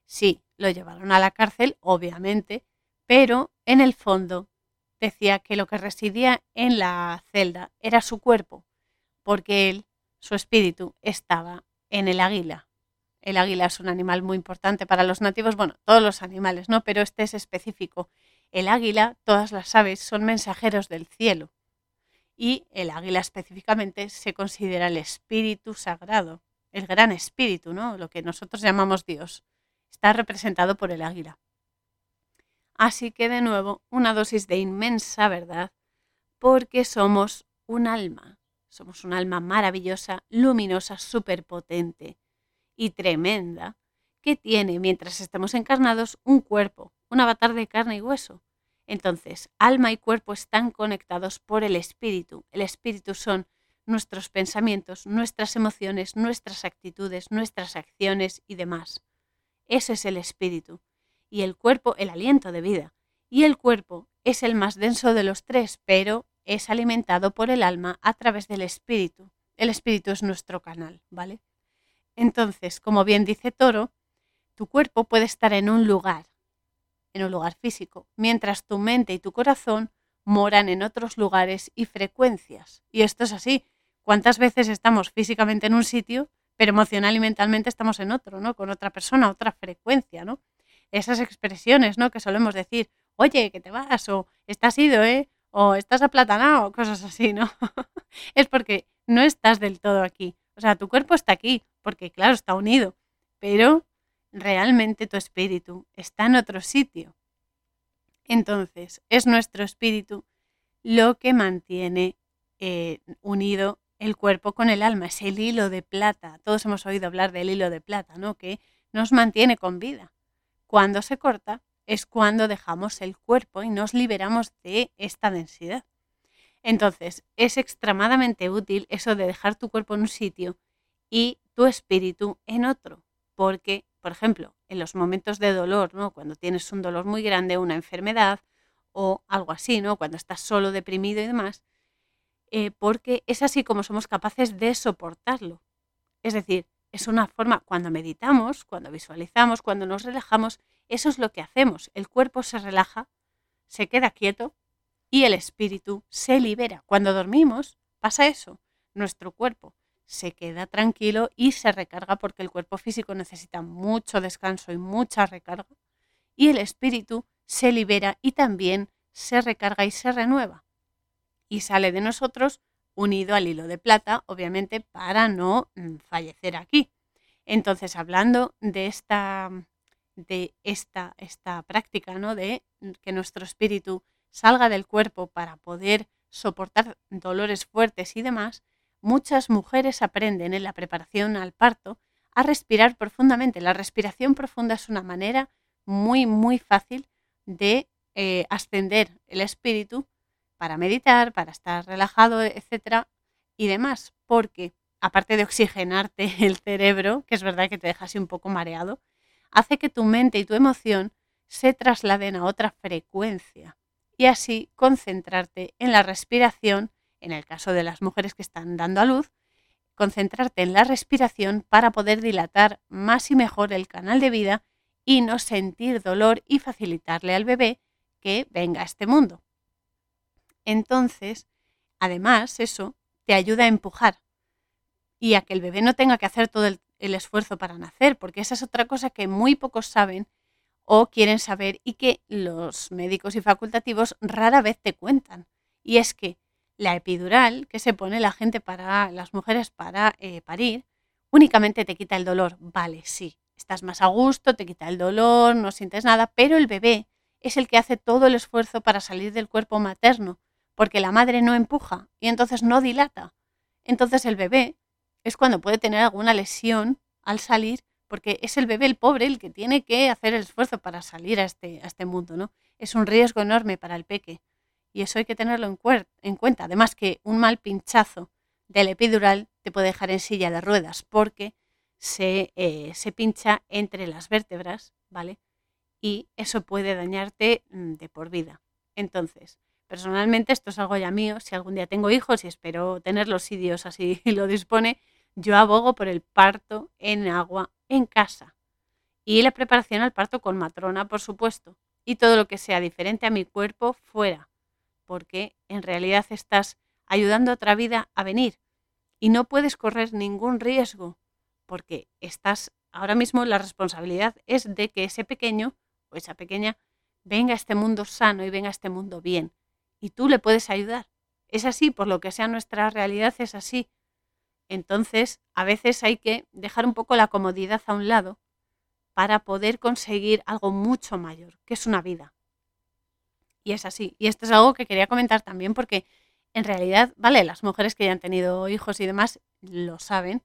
sí, lo llevaron a la cárcel, obviamente, pero en el fondo decía que lo que residía en la celda era su cuerpo, porque él, su espíritu, estaba en el águila. El águila es un animal muy importante para los nativos, bueno, todos los animales, ¿no? Pero este es específico. El águila, todas las aves, son mensajeros del cielo y el águila específicamente se considera el espíritu sagrado, el gran espíritu, ¿no? Lo que nosotros llamamos Dios. Está representado por el águila. Así que de nuevo, una dosis de inmensa verdad, porque somos un alma. Somos un alma maravillosa, luminosa, superpotente y tremenda, que tiene, mientras estamos encarnados, un cuerpo, un avatar de carne y hueso, entonces, alma y cuerpo están conectados por el espíritu. El espíritu son nuestros pensamientos, nuestras emociones, nuestras actitudes, nuestras acciones y demás. Ese es el espíritu. Y el cuerpo, el aliento de vida. Y el cuerpo es el más denso de los tres, pero es alimentado por el alma a través del espíritu. El espíritu es nuestro canal, ¿vale? Entonces, como bien dice Toro, tu cuerpo puede estar en un lugar, en un lugar físico, mientras tu mente y tu corazón moran en otros lugares y frecuencias. Y esto es así. ¿Cuántas veces estamos físicamente en un sitio, pero emocional y mentalmente estamos en otro, ¿no? Con otra persona, otra frecuencia, ¿no? Esas expresiones, ¿no? Que solemos decir, oye, que te vas, o estás ido, ¿eh? O estás aplatanado, cosas así, ¿no? <laughs> es porque no estás del todo aquí. O sea, tu cuerpo está aquí, porque claro, está unido, pero realmente tu espíritu está en otro sitio. Entonces, es nuestro espíritu lo que mantiene eh, unido el cuerpo con el alma, es el hilo de plata. Todos hemos oído hablar del hilo de plata, ¿no? Que nos mantiene con vida. Cuando se corta es cuando dejamos el cuerpo y nos liberamos de esta densidad. Entonces, es extremadamente útil eso de dejar tu cuerpo en un sitio y tu espíritu en otro, porque por ejemplo, en los momentos de dolor, ¿no? Cuando tienes un dolor muy grande, una enfermedad o algo así, ¿no? Cuando estás solo, deprimido y demás, eh, porque es así como somos capaces de soportarlo. Es decir, es una forma, cuando meditamos, cuando visualizamos, cuando nos relajamos, eso es lo que hacemos. El cuerpo se relaja, se queda quieto y el espíritu se libera. Cuando dormimos pasa eso. Nuestro cuerpo se queda tranquilo y se recarga porque el cuerpo físico necesita mucho descanso y mucha recarga y el espíritu se libera y también se recarga y se renueva y sale de nosotros unido al hilo de plata, obviamente para no mm, fallecer aquí. Entonces, hablando de esta de esta, esta práctica, ¿no? De que nuestro espíritu salga del cuerpo para poder soportar dolores fuertes y demás, muchas mujeres aprenden en la preparación al parto a respirar profundamente. La respiración profunda es una manera muy, muy fácil de eh, ascender el espíritu para meditar, para estar relajado, etc. y demás, porque aparte de oxigenarte <laughs> el cerebro, que es verdad que te deja así un poco mareado, hace que tu mente y tu emoción se trasladen a otra frecuencia y así concentrarte en la respiración, en el caso de las mujeres que están dando a luz, concentrarte en la respiración para poder dilatar más y mejor el canal de vida y no sentir dolor y facilitarle al bebé que venga a este mundo. Entonces, además, eso te ayuda a empujar y a que el bebé no tenga que hacer todo el, esfuerzo para nacer, porque esa es otra cosa que muy pocos saben o quieren saber y que los médicos y facultativos rara vez te cuentan. Y es que la epidural que se pone la gente para las mujeres para eh, parir únicamente te quita el dolor. Vale, sí, estás más a gusto, te quita el dolor, no sientes nada, pero el bebé es el que hace todo el esfuerzo para salir del cuerpo materno, porque la madre no empuja y entonces no dilata. Entonces el bebé es cuando puede tener alguna lesión al salir, porque es el bebé, el pobre, el que tiene que hacer el esfuerzo para salir a este, a este mundo, ¿no? Es un riesgo enorme para el peque y eso hay que tenerlo en, en cuenta. Además que un mal pinchazo del epidural te puede dejar en silla de ruedas porque se, eh, se pincha entre las vértebras, ¿vale? Y eso puede dañarte mm, de por vida. Entonces, personalmente, esto es algo ya mío, si algún día tengo hijos y espero tenerlos si Dios así <laughs> lo dispone, yo abogo por el parto en agua en casa. Y la preparación al parto con matrona, por supuesto. Y todo lo que sea diferente a mi cuerpo fuera. Porque en realidad estás ayudando a otra vida a venir. Y no puedes correr ningún riesgo. Porque estás, ahora mismo la responsabilidad es de que ese pequeño o esa pequeña venga a este mundo sano y venga a este mundo bien. Y tú le puedes ayudar. Es así, por lo que sea nuestra realidad, es así. Entonces, a veces hay que dejar un poco la comodidad a un lado para poder conseguir algo mucho mayor, que es una vida. Y es así. Y esto es algo que quería comentar también porque en realidad, vale, las mujeres que ya han tenido hijos y demás lo saben,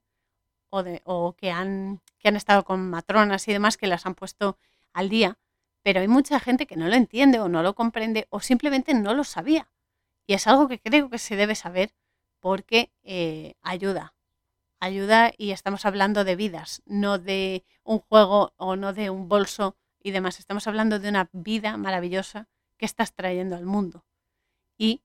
o, de, o que, han, que han estado con matronas y demás que las han puesto al día, pero hay mucha gente que no lo entiende o no lo comprende o simplemente no lo sabía. Y es algo que creo que se debe saber porque eh, ayuda, ayuda y estamos hablando de vidas, no de un juego o no de un bolso y demás. Estamos hablando de una vida maravillosa que estás trayendo al mundo y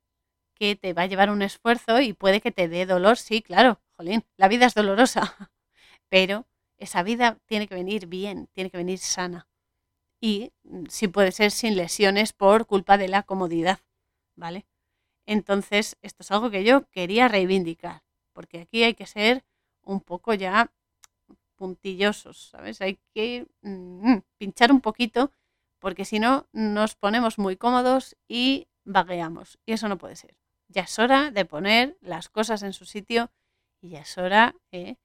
que te va a llevar un esfuerzo y puede que te dé dolor, sí, claro, jolín, la vida es dolorosa, <laughs> pero esa vida tiene que venir bien, tiene que venir sana y mm, si puede ser sin lesiones por culpa de la comodidad, ¿vale? Entonces, esto es algo que yo quería reivindicar, porque aquí hay que ser un poco ya puntillosos, ¿sabes? Hay que mm, pinchar un poquito porque si no nos ponemos muy cómodos y vagueamos y eso no puede ser. Ya es hora de poner las cosas en su sitio y ya es hora eh,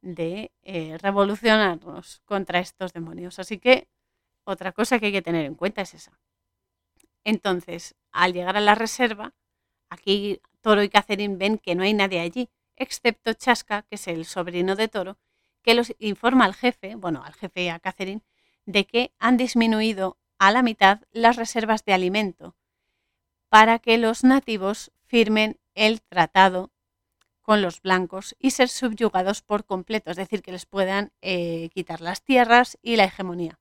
de eh, revolucionarnos contra estos demonios. Así que otra cosa que hay que tener en cuenta es esa. Entonces, al llegar a la reserva, aquí Toro y Catherine ven que no hay nadie allí excepto Chaska, que es el sobrino de Toro, que los informa al jefe, bueno, al jefe y a Catherine, de que han disminuido a la mitad las reservas de alimento para que los nativos firmen el tratado con los blancos y ser subyugados por completo, es decir, que les puedan eh, quitar las tierras y la hegemonía.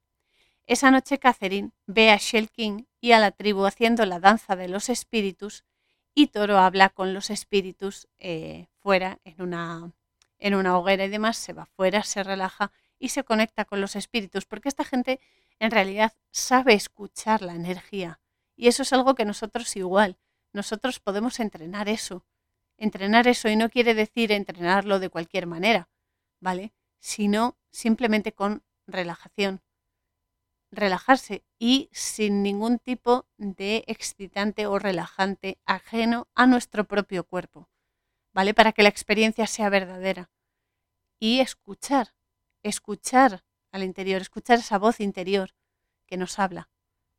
Esa noche Catherine ve a Shell King y a la tribu haciendo la danza de los espíritus y Toro habla con los espíritus eh, fuera, en una, en una hoguera y demás, se va fuera, se relaja y se conecta con los espíritus, porque esta gente en realidad sabe escuchar la energía. Y eso es algo que nosotros igual, nosotros podemos entrenar eso. Entrenar eso y no quiere decir entrenarlo de cualquier manera, ¿vale? Sino simplemente con relajación, relajarse y sin ningún tipo de excitante o relajante ajeno a nuestro propio cuerpo, ¿vale? Para que la experiencia sea verdadera. Y escuchar, escuchar al interior, escuchar esa voz interior que nos habla.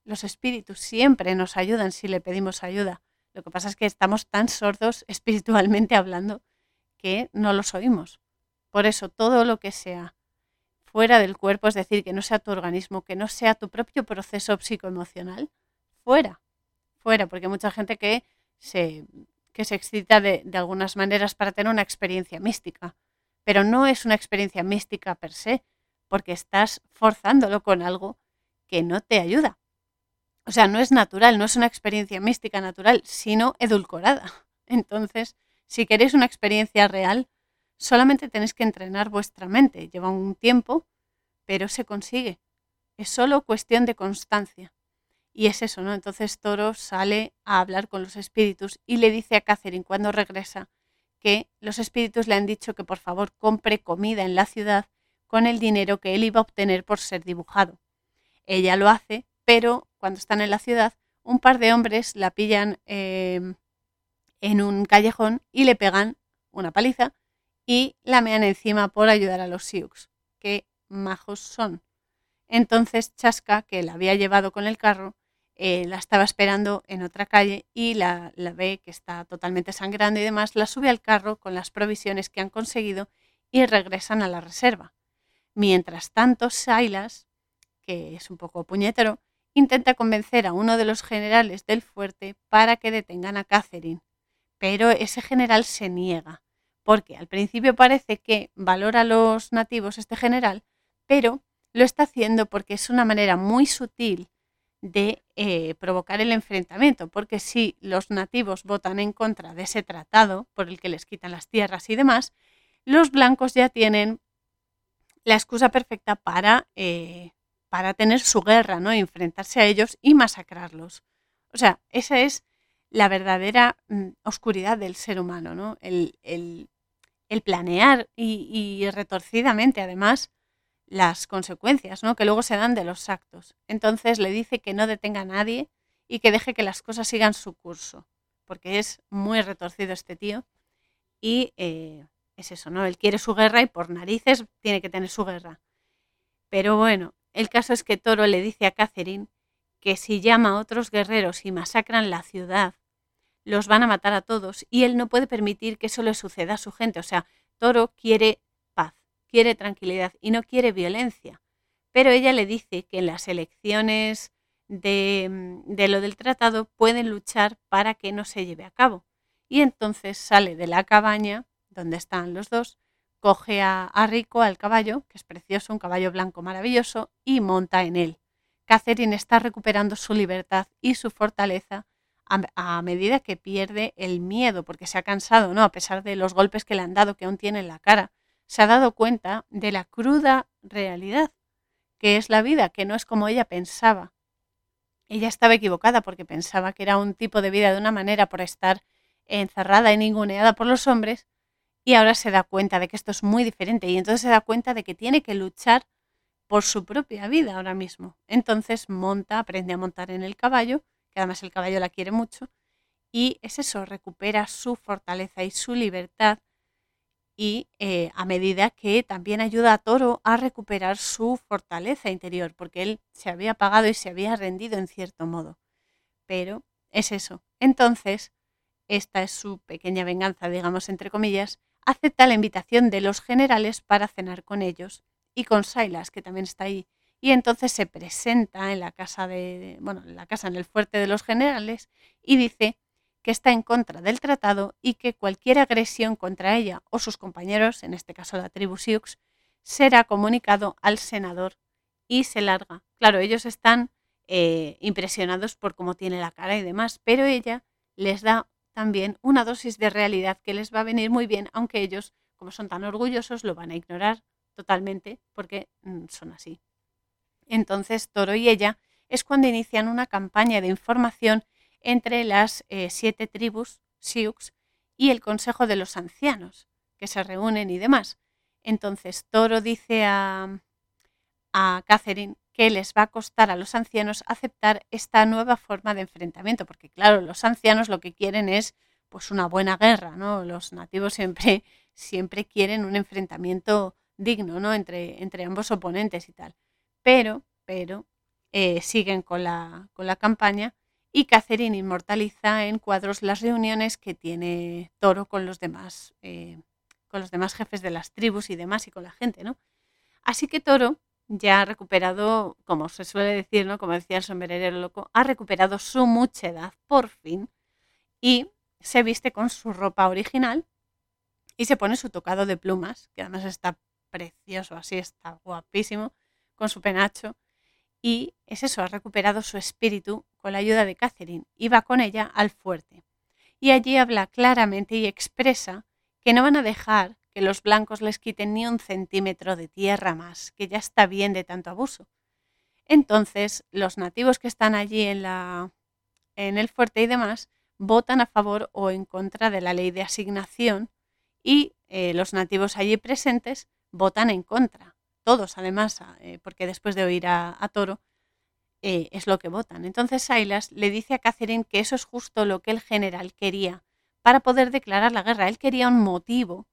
Los espíritus siempre nos ayudan si le pedimos ayuda. Lo que pasa es que estamos tan sordos <laughs> espiritualmente hablando que no los oímos. Por eso todo lo que sea fuera del cuerpo, es decir, que no sea tu organismo, que no sea tu propio proceso psicoemocional, fuera, fuera, porque hay mucha gente que se, que se excita de, de algunas maneras para tener una experiencia mística, pero no es una experiencia mística per se, porque estás forzándolo con algo que no te ayuda. O sea, no es natural, no es una experiencia mística natural, sino edulcorada. Entonces, si queréis una experiencia real, solamente tenéis que entrenar vuestra mente. Lleva un tiempo, pero se consigue. Es solo cuestión de constancia. Y es eso, ¿no? Entonces Toro sale a hablar con los espíritus y le dice a Catherine cuando regresa que los espíritus le han dicho que por favor compre comida en la ciudad con el dinero que él iba a obtener por ser dibujado. Ella lo hace, pero cuando están en la ciudad, un par de hombres la pillan em, en un callejón y le pegan una paliza y la mean encima por ayudar a los Sioux. Qué majos son. Entonces Chaska, que la había llevado con el carro, eh, la estaba esperando en otra calle y la, la, ve que está totalmente sangrando y demás, la sube al carro con las provisiones que han conseguido y regresan a la reserva. Mientras tanto, Silas, que es un poco puñetero, intenta convencer a uno de los generales del fuerte para que detengan a Catherine, pero ese general se niega, porque al principio parece que valora a los nativos este general, pero lo está haciendo porque es una manera muy sutil de eh, provocar el enfrentamiento, porque si los nativos votan en contra de ese tratado por el que les quitan las tierras y demás, los blancos ya tienen la excusa perfecta para eh, para tener su guerra, ¿no? Enfrentarse a ellos y masacrarlos. O sea, esa es la verdadera mm, oscuridad del ser humano, ¿no? El, planear y, retorcidamente, además, las consecuencias, ¿no? Que luego se dan de los actos. Entonces le dice que no detenga a nadie y que deje que las cosas sigan su curso, porque es muy retorcido este tío y eh, es eso, ¿no? Él quiere su guerra y por narices tiene que tener su guerra. Pero bueno, el caso es que Toro le dice a Catherine que si llama a otros guerreros y masacran la ciudad, los van a matar a todos y él no puede permitir que eso le suceda a su gente. O sea, Toro quiere quiere tranquilidad y no quiere violencia. Pero ella le dice que en las elecciones de, de lo del tratado pueden luchar para que no se lleve a cabo. Y entonces sale de la cabaña donde están los dos coge a, Rico, al caballo, que es precioso, un caballo blanco maravilloso, y monta en él. Catherine está recuperando su libertad y su fortaleza a, medida que pierde el miedo, porque se ha cansado, ¿no? A pesar de los golpes que le han dado, que aún tiene en la cara, se ha dado cuenta de la cruda realidad, que es la vida, que no es como ella pensaba. Ella estaba equivocada porque pensaba que era un tipo de vida de una manera por estar encerrada y ninguneada por los hombres, y ahora se da cuenta de que esto es muy diferente y entonces se da cuenta de que tiene que luchar por su propia vida ahora mismo. Entonces monta, aprende a montar en el caballo, que además el caballo la quiere mucho, y es eso, recupera su fortaleza y su libertad y eh, a medida que también ayuda a Toro a recuperar su fortaleza interior, porque él se había apagado y se había rendido en cierto modo. Pero es eso. Entonces, esta es su pequeña venganza, digamos, entre comillas, acepta la invitación de los generales para cenar con ellos y con Silas, que también está ahí. Y entonces se presenta en la casa de, bueno, en la casa en el fuerte de los generales y dice que está en contra del tratado y que cualquier agresión contra ella o sus compañeros, en este caso la tribu Sioux, será comunicado al senador y se larga. Claro, ellos están eh, impresionados por cómo tiene la cara y demás, pero ella les da también una dosis de realidad que les va a venir muy bien, aunque ellos, como son tan orgullosos, lo van a ignorar totalmente porque mm, son así. Entonces, Toro y ella es cuando inician una campaña de información entre las eh, siete tribus Sioux y el Consejo de los Ancianos, que se reúnen y demás. Entonces, Toro dice a, a Catherine que les va a costar a los ancianos aceptar esta nueva forma de enfrentamiento, porque claro, los ancianos lo que quieren es pues una buena guerra, ¿no? Los nativos siempre, siempre quieren un enfrentamiento digno, ¿no? Entre, entre ambos oponentes y tal. Pero, pero, eh, siguen con la, con la campaña y Catherine inmortaliza en cuadros las reuniones que tiene Toro con los demás, eh, con los demás jefes de las tribus y demás y con la gente, ¿no? Así que Toro ya ha recuperado, como se suele decir, ¿no? Como decía el sombrerero loco, ha recuperado su muchedad por fin y se viste con su ropa original y se pone su tocado de plumas, que además está precioso, así está guapísimo, con su penacho. Y es eso, ha recuperado su espíritu con la ayuda de Catherine y va con ella al fuerte. Y allí habla claramente y expresa que no van a dejar que los blancos les quiten ni un centímetro de tierra más, que ya está bien de tanto abuso. Entonces, los nativos que están allí en, la, en el fuerte y demás votan a favor o en contra de la ley de asignación y eh, los nativos allí presentes votan en contra. Todos, además, eh, porque después de oír a, Toro, eh, es lo que votan. Entonces Silas le dice a Catherine que eso es justo lo que el general quería para poder declarar la guerra. Él quería un motivo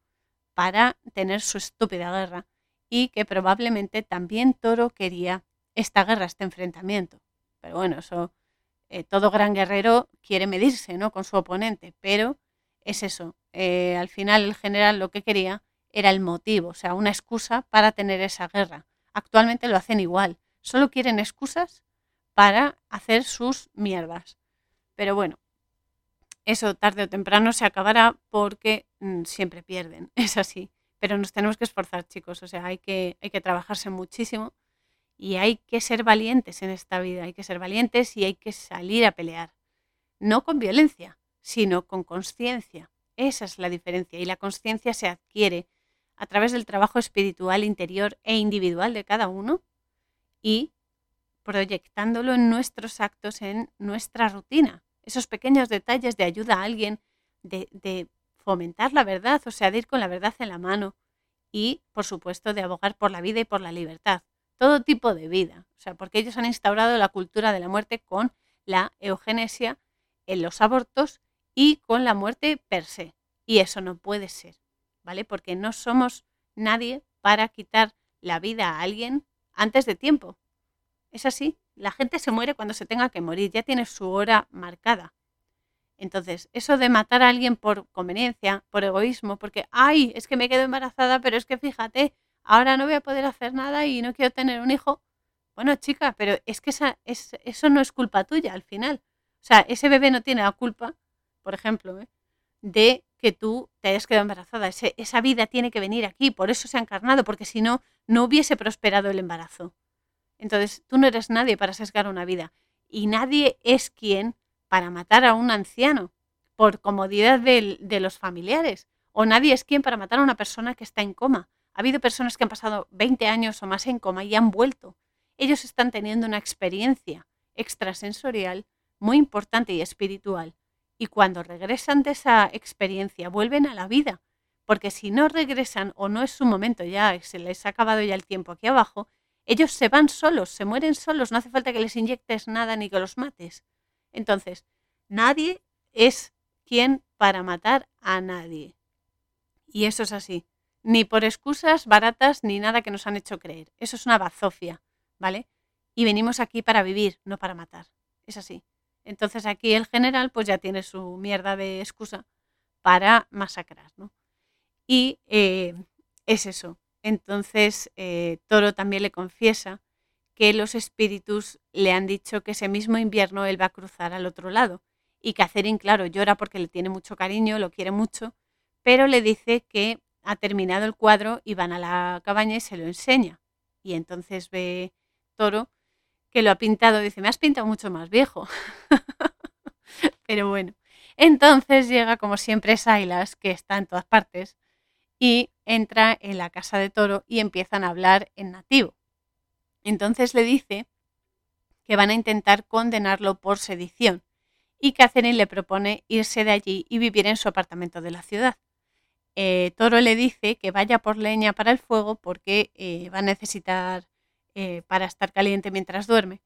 para tener su estúpida guerra y que probablemente también Toro quería esta guerra, este enfrentamiento. Pero bueno, eso eh, todo gran guerrero quiere medirse ¿no? con su oponente, pero es eso. Al final el general lo que quería era el motivo, o sea, una excusa para tener esa guerra. Actualmente lo hacen igual, solo quieren excusas para hacer sus mierdas. Pero bueno, eso tarde o temprano se acabará porque mm, siempre pierden, <laughs> es así. Pero nos tenemos que esforzar, chicos, o sea, hay que, hay que trabajarse muchísimo y hay que ser valientes en esta vida, hay que ser valientes y hay que salir a pelear. No con violencia, sino con conciencia. Esa es la diferencia y la conciencia se adquiere a través del trabajo espiritual interior e individual de cada uno y proyectándolo en nuestros actos, en nuestra rutina. Esos pequeños detalles de ayuda a alguien, de, de fomentar la verdad, o sea, de ir con la verdad en la mano y, por supuesto, de abogar por la vida y por la libertad todo tipo de vida. O sea, porque ellos han instaurado la cultura de la muerte con la eugenesia en los abortos y con la muerte per se. Y eso no puede ser, ¿vale? Porque no somos nadie para quitar la vida a alguien antes de tiempo. Es así. La gente se muere cuando se tenga que morir, ya tiene su hora marcada. Entonces, eso de matar a alguien por conveniencia, por egoísmo, porque, ay, es que me quedo embarazada, pero es que fíjate, ahora no voy a poder hacer nada y no quiero tener un hijo. Bueno, chica, pero es que esa, es, eso no es culpa tuya al final. O sea, ese bebé no tiene la culpa, por ejemplo, ¿eh? de que tú te hayas quedado embarazada. esa vida tiene que venir aquí, por eso se ha encarnado, porque si no, no hubiese prosperado el embarazo. Entonces, tú no eres nadie para sesgar una vida. Y nadie es quien para matar a un anciano por comodidad de los familiares. O nadie es quien para matar a una persona que está en coma. Ha habido personas que han pasado 20 años o más en coma y han vuelto. Ellos están teniendo una experiencia extrasensorial muy importante y espiritual. Y cuando regresan de esa experiencia, vuelven a la vida. Porque si no regresan o no es su momento, ya se les ha acabado ya el tiempo aquí abajo, ellos se van solos, se mueren solos, no hace falta que les inyectes nada ni que los mates. Entonces, nadie es quien para matar a nadie. Y eso es así ni por excusas baratas ni nada que nos han hecho creer. Eso es una bazofia, ¿vale? Y venimos aquí para vivir, no para matar. Es así. Entonces aquí el general pues ya tiene su mierda de excusa para masacrar, ¿no? Y eh, es eso. Entonces eh, Toro también le confiesa que los espíritus le han dicho que ese mismo invierno él va a cruzar al otro lado. Y Catherine, claro, llora porque le tiene mucho cariño, lo quiere mucho, pero le dice que ha terminado el cuadro y van a la cabaña y se lo enseña. Y entonces ve Toro que lo ha pintado, dice, me has pintado mucho más viejo. <laughs> Pero bueno, entonces llega como siempre Silas, que está en todas partes, y entra en la casa de Toro y empiezan a hablar en nativo. Entonces le dice que van a intentar condenarlo por sedición y Catherine le propone irse de allí y vivir en su apartamento de la ciudad. Eh, Toro le dice que vaya por leña para el fuego porque eh, va a necesitar eh, para estar caliente mientras duerme.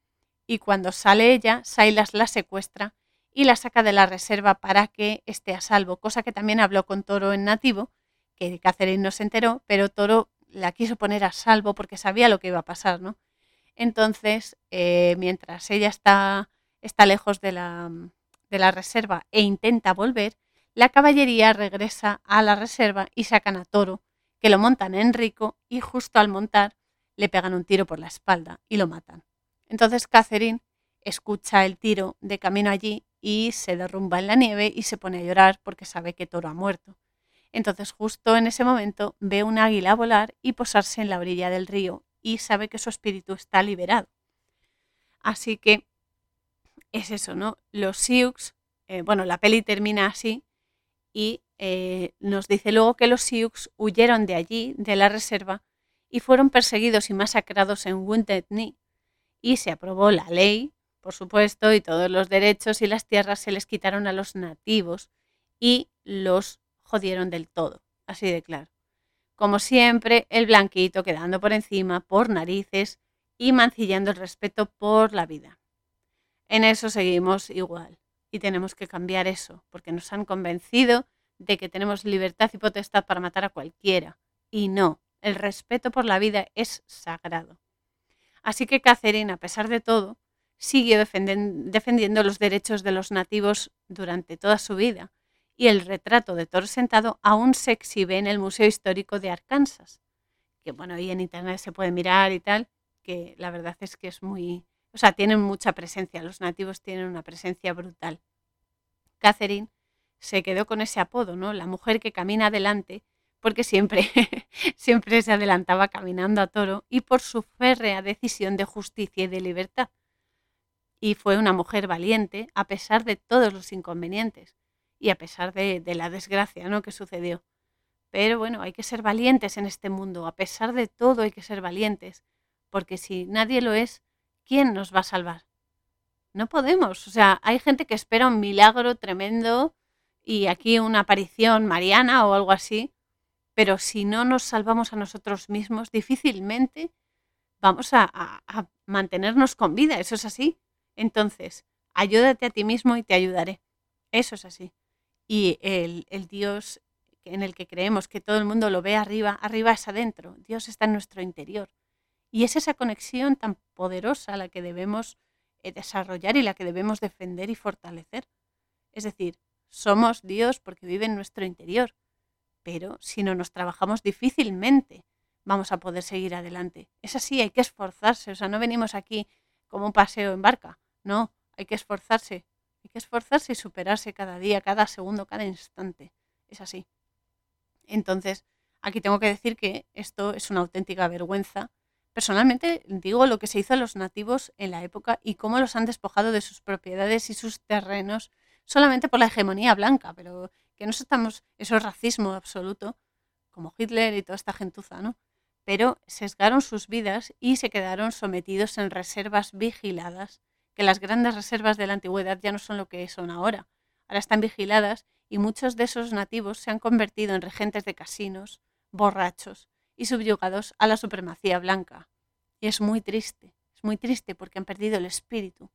Y cuando sale ella, Silas la secuestra y la saca de la reserva para que esté a salvo, cosa que también habló con Toro en nativo, que Catherine no se enteró, pero Toro la quiso poner a salvo porque sabía lo que iba a pasar, ¿no? Entonces, mientras ella está, está lejos de la, de la reserva e intenta volver, la caballería regresa a la reserva y sacan a Toro, que lo montan en Rico y justo al montar le pegan un tiro por la espalda y lo matan. Entonces Catherine escucha el tiro de camino allí y se derrumba en la nieve y se pone a llorar porque sabe que Toro ha muerto. Entonces justo en ese momento ve un águila volar y posarse en la orilla del río y sabe que su espíritu está liberado. Así que es eso, ¿no? Los Sioux, eh, bueno, la peli termina así y eh, nos dice luego que los Sioux huyeron de allí, de la reserva, y fueron perseguidos y masacrados en Wounded Knee. Y se aprobó la ley, por supuesto, y todos los derechos y las tierras se les quitaron a los nativos y los jodieron del todo, así de claro. Como siempre, el blanquito quedando por encima, por narices y mancillando el respeto por la vida. En eso seguimos igual y tenemos que cambiar eso, porque nos han convencido de que tenemos libertad y potestad para matar a cualquiera. Y no, el respeto por la vida es sagrado. Así que Catherine, a pesar de todo, siguió defendiendo los derechos de los nativos durante toda su vida, y el retrato de Thor sentado aún se exhibe en el Museo Histórico de Arkansas, que bueno, ahí en internet se puede mirar y tal, que la verdad es que es muy, o sea, tienen mucha presencia, los nativos tienen una presencia brutal. Catherine se quedó con ese apodo, ¿no? La mujer que camina adelante, porque siempre, <laughs> siempre se adelantaba caminando a toro y por su férrea decisión de justicia y de libertad. Y fue una mujer valiente a pesar de todos los inconvenientes y a pesar de, de la desgracia ¿no? que sucedió. Pero bueno, hay que ser valientes en este mundo, a pesar de todo hay que ser valientes, porque si nadie lo es, ¿quién nos va a salvar? No podemos, o sea, hay gente que espera un milagro tremendo y aquí una aparición mariana o algo así, pero si no nos salvamos a nosotros mismos, difícilmente vamos a, mantenernos con vida, eso es así. Entonces, ayúdate a ti mismo y te ayudaré. Eso es así. Y el, el Dios en el que creemos que todo el mundo lo ve arriba, arriba es adentro, Dios está en nuestro interior. Y es esa conexión tan poderosa la que debemos eh, desarrollar y la que debemos defender y fortalecer. Es decir, somos Dios porque vive en nuestro interior, pero si no nos trabajamos difícilmente vamos a poder seguir adelante. Es así, hay que esforzarse, o sea, no venimos aquí como un paseo en barca, no, hay que esforzarse, hay que esforzarse y superarse cada día, cada segundo, cada instante. Es así. Entonces, aquí tengo que decir que esto es una auténtica vergüenza. Personalmente digo lo que se hizo a los nativos en la época y cómo los han despojado de sus propiedades y sus terrenos solamente por la hegemonía blanca, pero que no estamos, eso es racismo absoluto, como Hitler y toda esta gentuza, ¿no? Pero sesgaron sus vidas y se quedaron sometidos en reservas vigiladas, que las grandes reservas de la antigüedad ya no son lo que son ahora. Ahora están vigiladas y muchos de esos nativos se han convertido en regentes de casinos, borrachos y subyugados a la supremacía blanca. Y es muy triste, es muy triste porque han perdido el espíritu.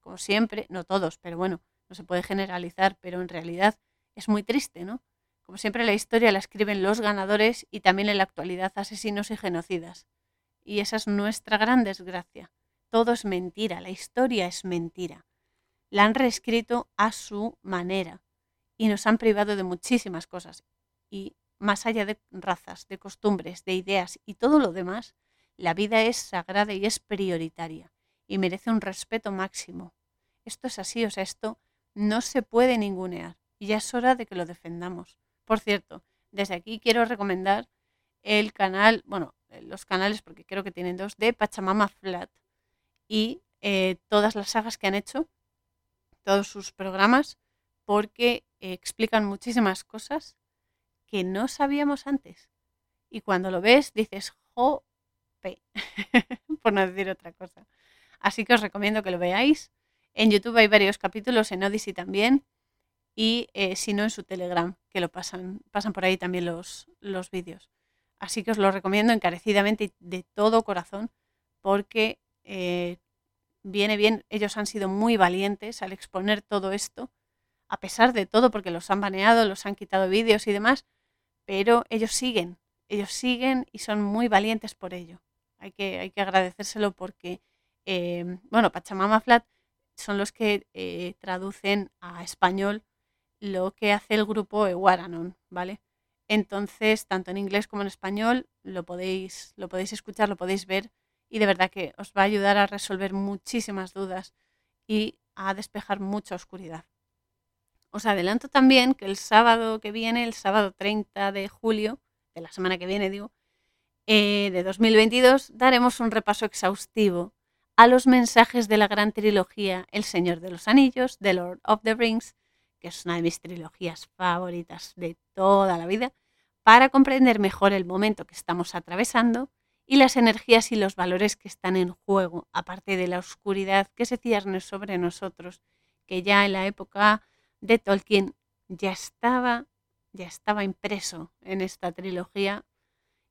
Como siempre, no todos, pero bueno, no se puede generalizar, pero en realidad es muy triste, ¿no? Como siempre la historia la escriben los ganadores y también en la actualidad asesinos y genocidas. Y esa es nuestra gran desgracia. Todo es mentira, la historia es mentira. La han reescrito a su manera y nos han privado de muchísimas cosas. Y más allá de razas, de costumbres, de ideas y todo lo demás, la vida es sagrada y es prioritaria y merece un respeto máximo. Esto es así, o sea, esto no se puede ningunear y ya es hora de que lo defendamos. Por cierto, desde aquí quiero recomendar el canal, bueno, eh, los canales, porque creo que tienen dos, de Pachamama Flat y eh, todas las sagas que han hecho, todos sus programas, porque explican muchísimas cosas que no sabíamos antes. Y cuando lo ves, dices, jope, <laughs> por no decir otra cosa. Así que os recomiendo que lo veáis. En YouTube hay varios capítulos, en Odyssey también, y eh, si no en su Telegram, que lo pasan, pasan por ahí también los, los vídeos. Así que os lo recomiendo encarecidamente y de todo corazón, porque eh, viene bien, ellos han sido muy valientes al exponer todo esto, a pesar de todo, porque los han baneado, los han quitado vídeos y demás, pero ellos siguen, ellos siguen y son muy valientes por ello. Hay que, hay que agradecérselo porque, eh, bueno, Pachamama Flat son los que eh, traducen a español lo que hace el grupo Eguaranon, ¿vale? Entonces, tanto en inglés como en español lo podéis, lo podéis escuchar, lo podéis ver y de verdad que os va a ayudar a resolver muchísimas dudas y a despejar mucha oscuridad. Os adelanto también que el sábado que viene, el sábado 30 de julio, de la semana que viene digo, eh, de 2022, daremos un repaso exhaustivo a los mensajes de la gran trilogía El Señor de los Anillos, The Lord of the Rings, que es una de mis trilogías favoritas de toda la vida, para comprender mejor el momento que estamos atravesando y las energías y los valores que están en juego, aparte de la oscuridad que se cierne sobre nosotros, que ya en la época de Tolkien ya estaba, ya estaba impreso en esta trilogía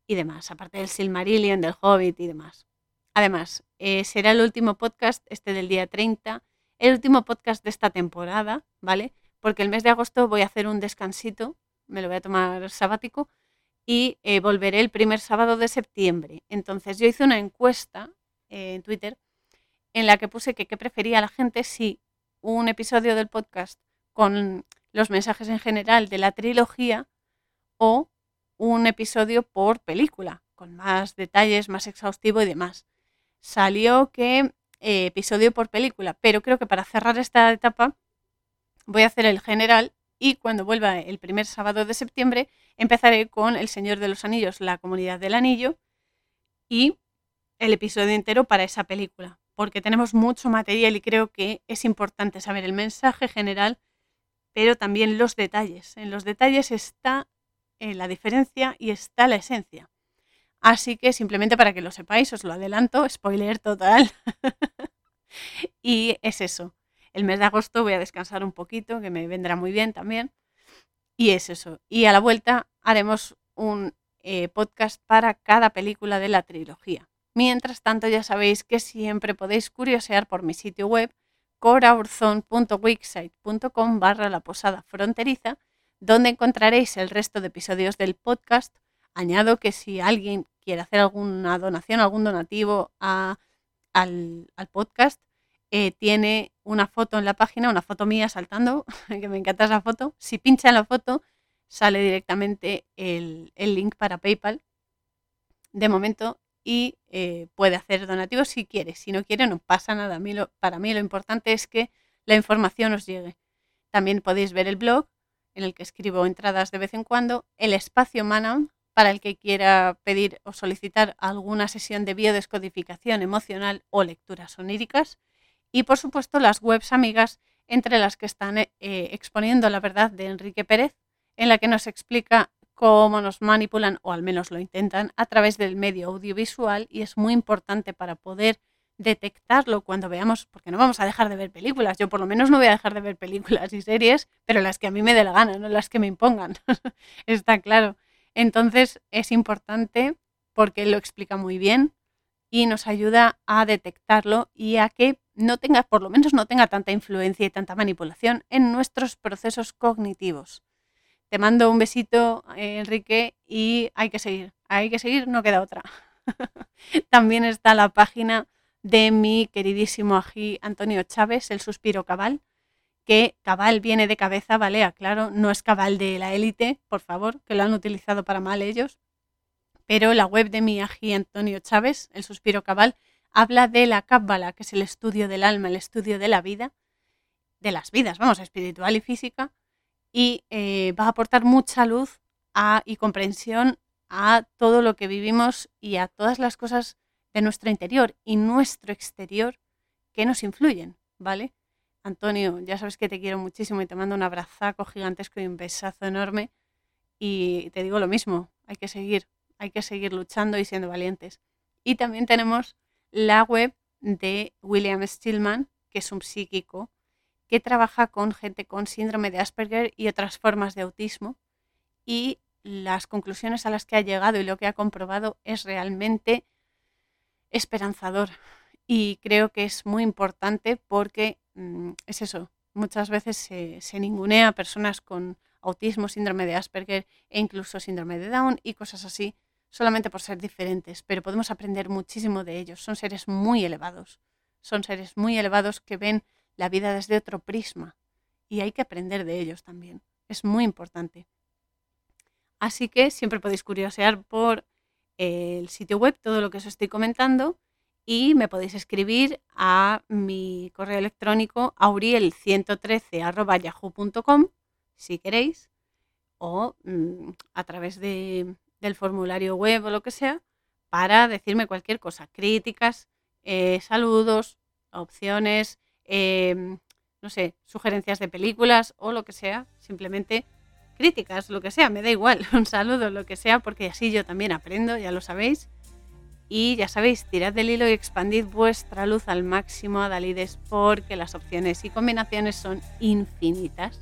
y demás, aparte del Silmarillion, del Hobbit y demás. Además, eh, será el último podcast, este del día 30, el último podcast de esta temporada, ¿vale? Porque el mes de agosto voy a hacer un descansito, me lo voy a tomar sabático y eh, volveré el primer sábado de septiembre. Entonces yo hice una encuesta eh, en Twitter en la que puse que qué prefería la gente si un episodio del podcast con los mensajes en general de la trilogía o un episodio por película, con más detalles, más exhaustivo y demás. Salió que eh, episodio por película, pero creo que para cerrar esta etapa voy a hacer el general y cuando vuelva el primer sábado de septiembre empezaré con El Señor de los Anillos, la comunidad del anillo y el episodio entero para esa película, porque tenemos mucho material y creo que es importante saber el mensaje general, pero también los detalles. En los detalles está eh, la diferencia y está la esencia. Así que simplemente para que lo sepáis, os lo adelanto, spoiler total. <laughs> y es eso. El mes de agosto voy a descansar un poquito, que me vendrá muy bien también. Y es eso. Y a la vuelta haremos un eh, podcast para cada película de la trilogía. Mientras tanto, ya sabéis que siempre podéis curiosear por mi sitio web coraurzon.wixsite.com barra la posada fronteriza, donde encontraréis el resto de episodios del podcast. Añado que si alguien quiere hacer alguna donación, algún donativo al, al podcast, eh, tiene una foto en la página, una foto mía saltando, <laughs> que me encanta esa foto. Si pincha en la foto, sale directamente el, link para PayPal de momento y eh, puede hacer donativos si quiere. Si no quiere, no pasa nada. para mí lo importante es que la información os llegue. También podéis ver el blog en el que escribo entradas de vez en cuando, el espacio Manon para el que quiera pedir o solicitar alguna sesión de biodescodificación emocional o lecturas oníricas y por supuesto las webs amigas entre las que están eh, exponiendo la verdad de Enrique Pérez, en la que nos explica cómo nos manipulan, o al menos lo intentan, a través del medio audiovisual y es muy importante para poder detectarlo cuando veamos, porque no vamos a dejar de ver películas, yo por lo menos no voy a dejar de ver películas y series, pero las que a mí me dé la gana, no las que me impongan, <laughs> está claro. Entonces es importante porque lo explica muy bien y nos ayuda a detectarlo y a que no tenga, por lo menos no tenga tanta influencia y tanta manipulación en nuestros procesos cognitivos. Te mando un besito, eh, Enrique, y hay que seguir. Hay que seguir, no queda otra. <laughs> También está la página de mi queridísimo ají Antonio Chávez, el suspiro cabal, que cabal viene de cabeza, vale, claro, no es cabal de la élite, por favor, que lo han utilizado para mal ellos. Pero la web de mi ají Antonio Chávez, el suspiro cabal, habla de la Cábala, que es el estudio del alma, el estudio de la vida, de las vidas, vamos, espiritual y física, y eh, va a aportar mucha luz y comprensión a todo lo que vivimos y a todas las cosas de nuestro interior y nuestro exterior que nos influyen, ¿vale? Antonio, ya sabes que te quiero muchísimo y te mando un abrazaco gigantesco y un besazo enorme. Y te digo lo mismo, hay que seguir, hay que seguir luchando y siendo valientes. Y también tenemos la web de William Stillman, que es un psíquico que trabaja con gente con síndrome de Asperger y otras formas de autismo. Y las conclusiones a las que ha llegado y lo que ha comprobado es realmente esperanzador. Y creo que es muy importante porque mm, es eso, muchas veces se, se ningunea a personas con autismo, síndrome de Asperger e incluso síndrome de Down y cosas así solamente por ser diferentes, pero podemos aprender muchísimo de ellos. Son seres muy elevados, son seres muy elevados que ven la vida desde otro prisma y hay que aprender de ellos también. Es muy importante. Así que siempre podéis curiosear por el sitio web todo lo que os estoy comentando y me podéis escribir a mi correo electrónico auriel113.yahoo.com si queréis o mm, a través de, del formulario web o lo que sea para decirme cualquier cosa, críticas, eh, saludos, opciones, em, no sé, sugerencias de películas o lo que sea, simplemente críticas, lo que sea, me da igual, <laughs> un saludo, lo que sea, porque así yo también aprendo, ya lo sabéis. Y ya sabéis, tirad del hilo y expandid vuestra luz al máximo, Dalides, porque las opciones y combinaciones son infinitas.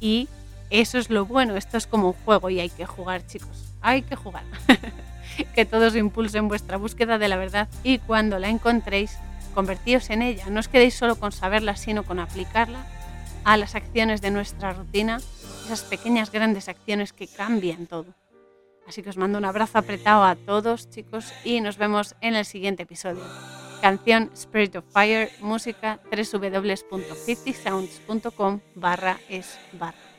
Y eso es lo bueno, esto es como un juego y hay que jugar, chicos, hay que jugar. <laughs> que todos impulsen vuestra búsqueda de la verdad y cuando la encontréis, convertíos en ella. No os quedéis solo con saberla, sino con aplicarla a las acciones de nuestra rutina, esas pequeñas grandes acciones que cambian todo. Así que os mando un abrazo apretado a todos, chicos, y nos vemos en el siguiente episodio. Canción Spirit of Fire, música www.50sounds.com barra es barra.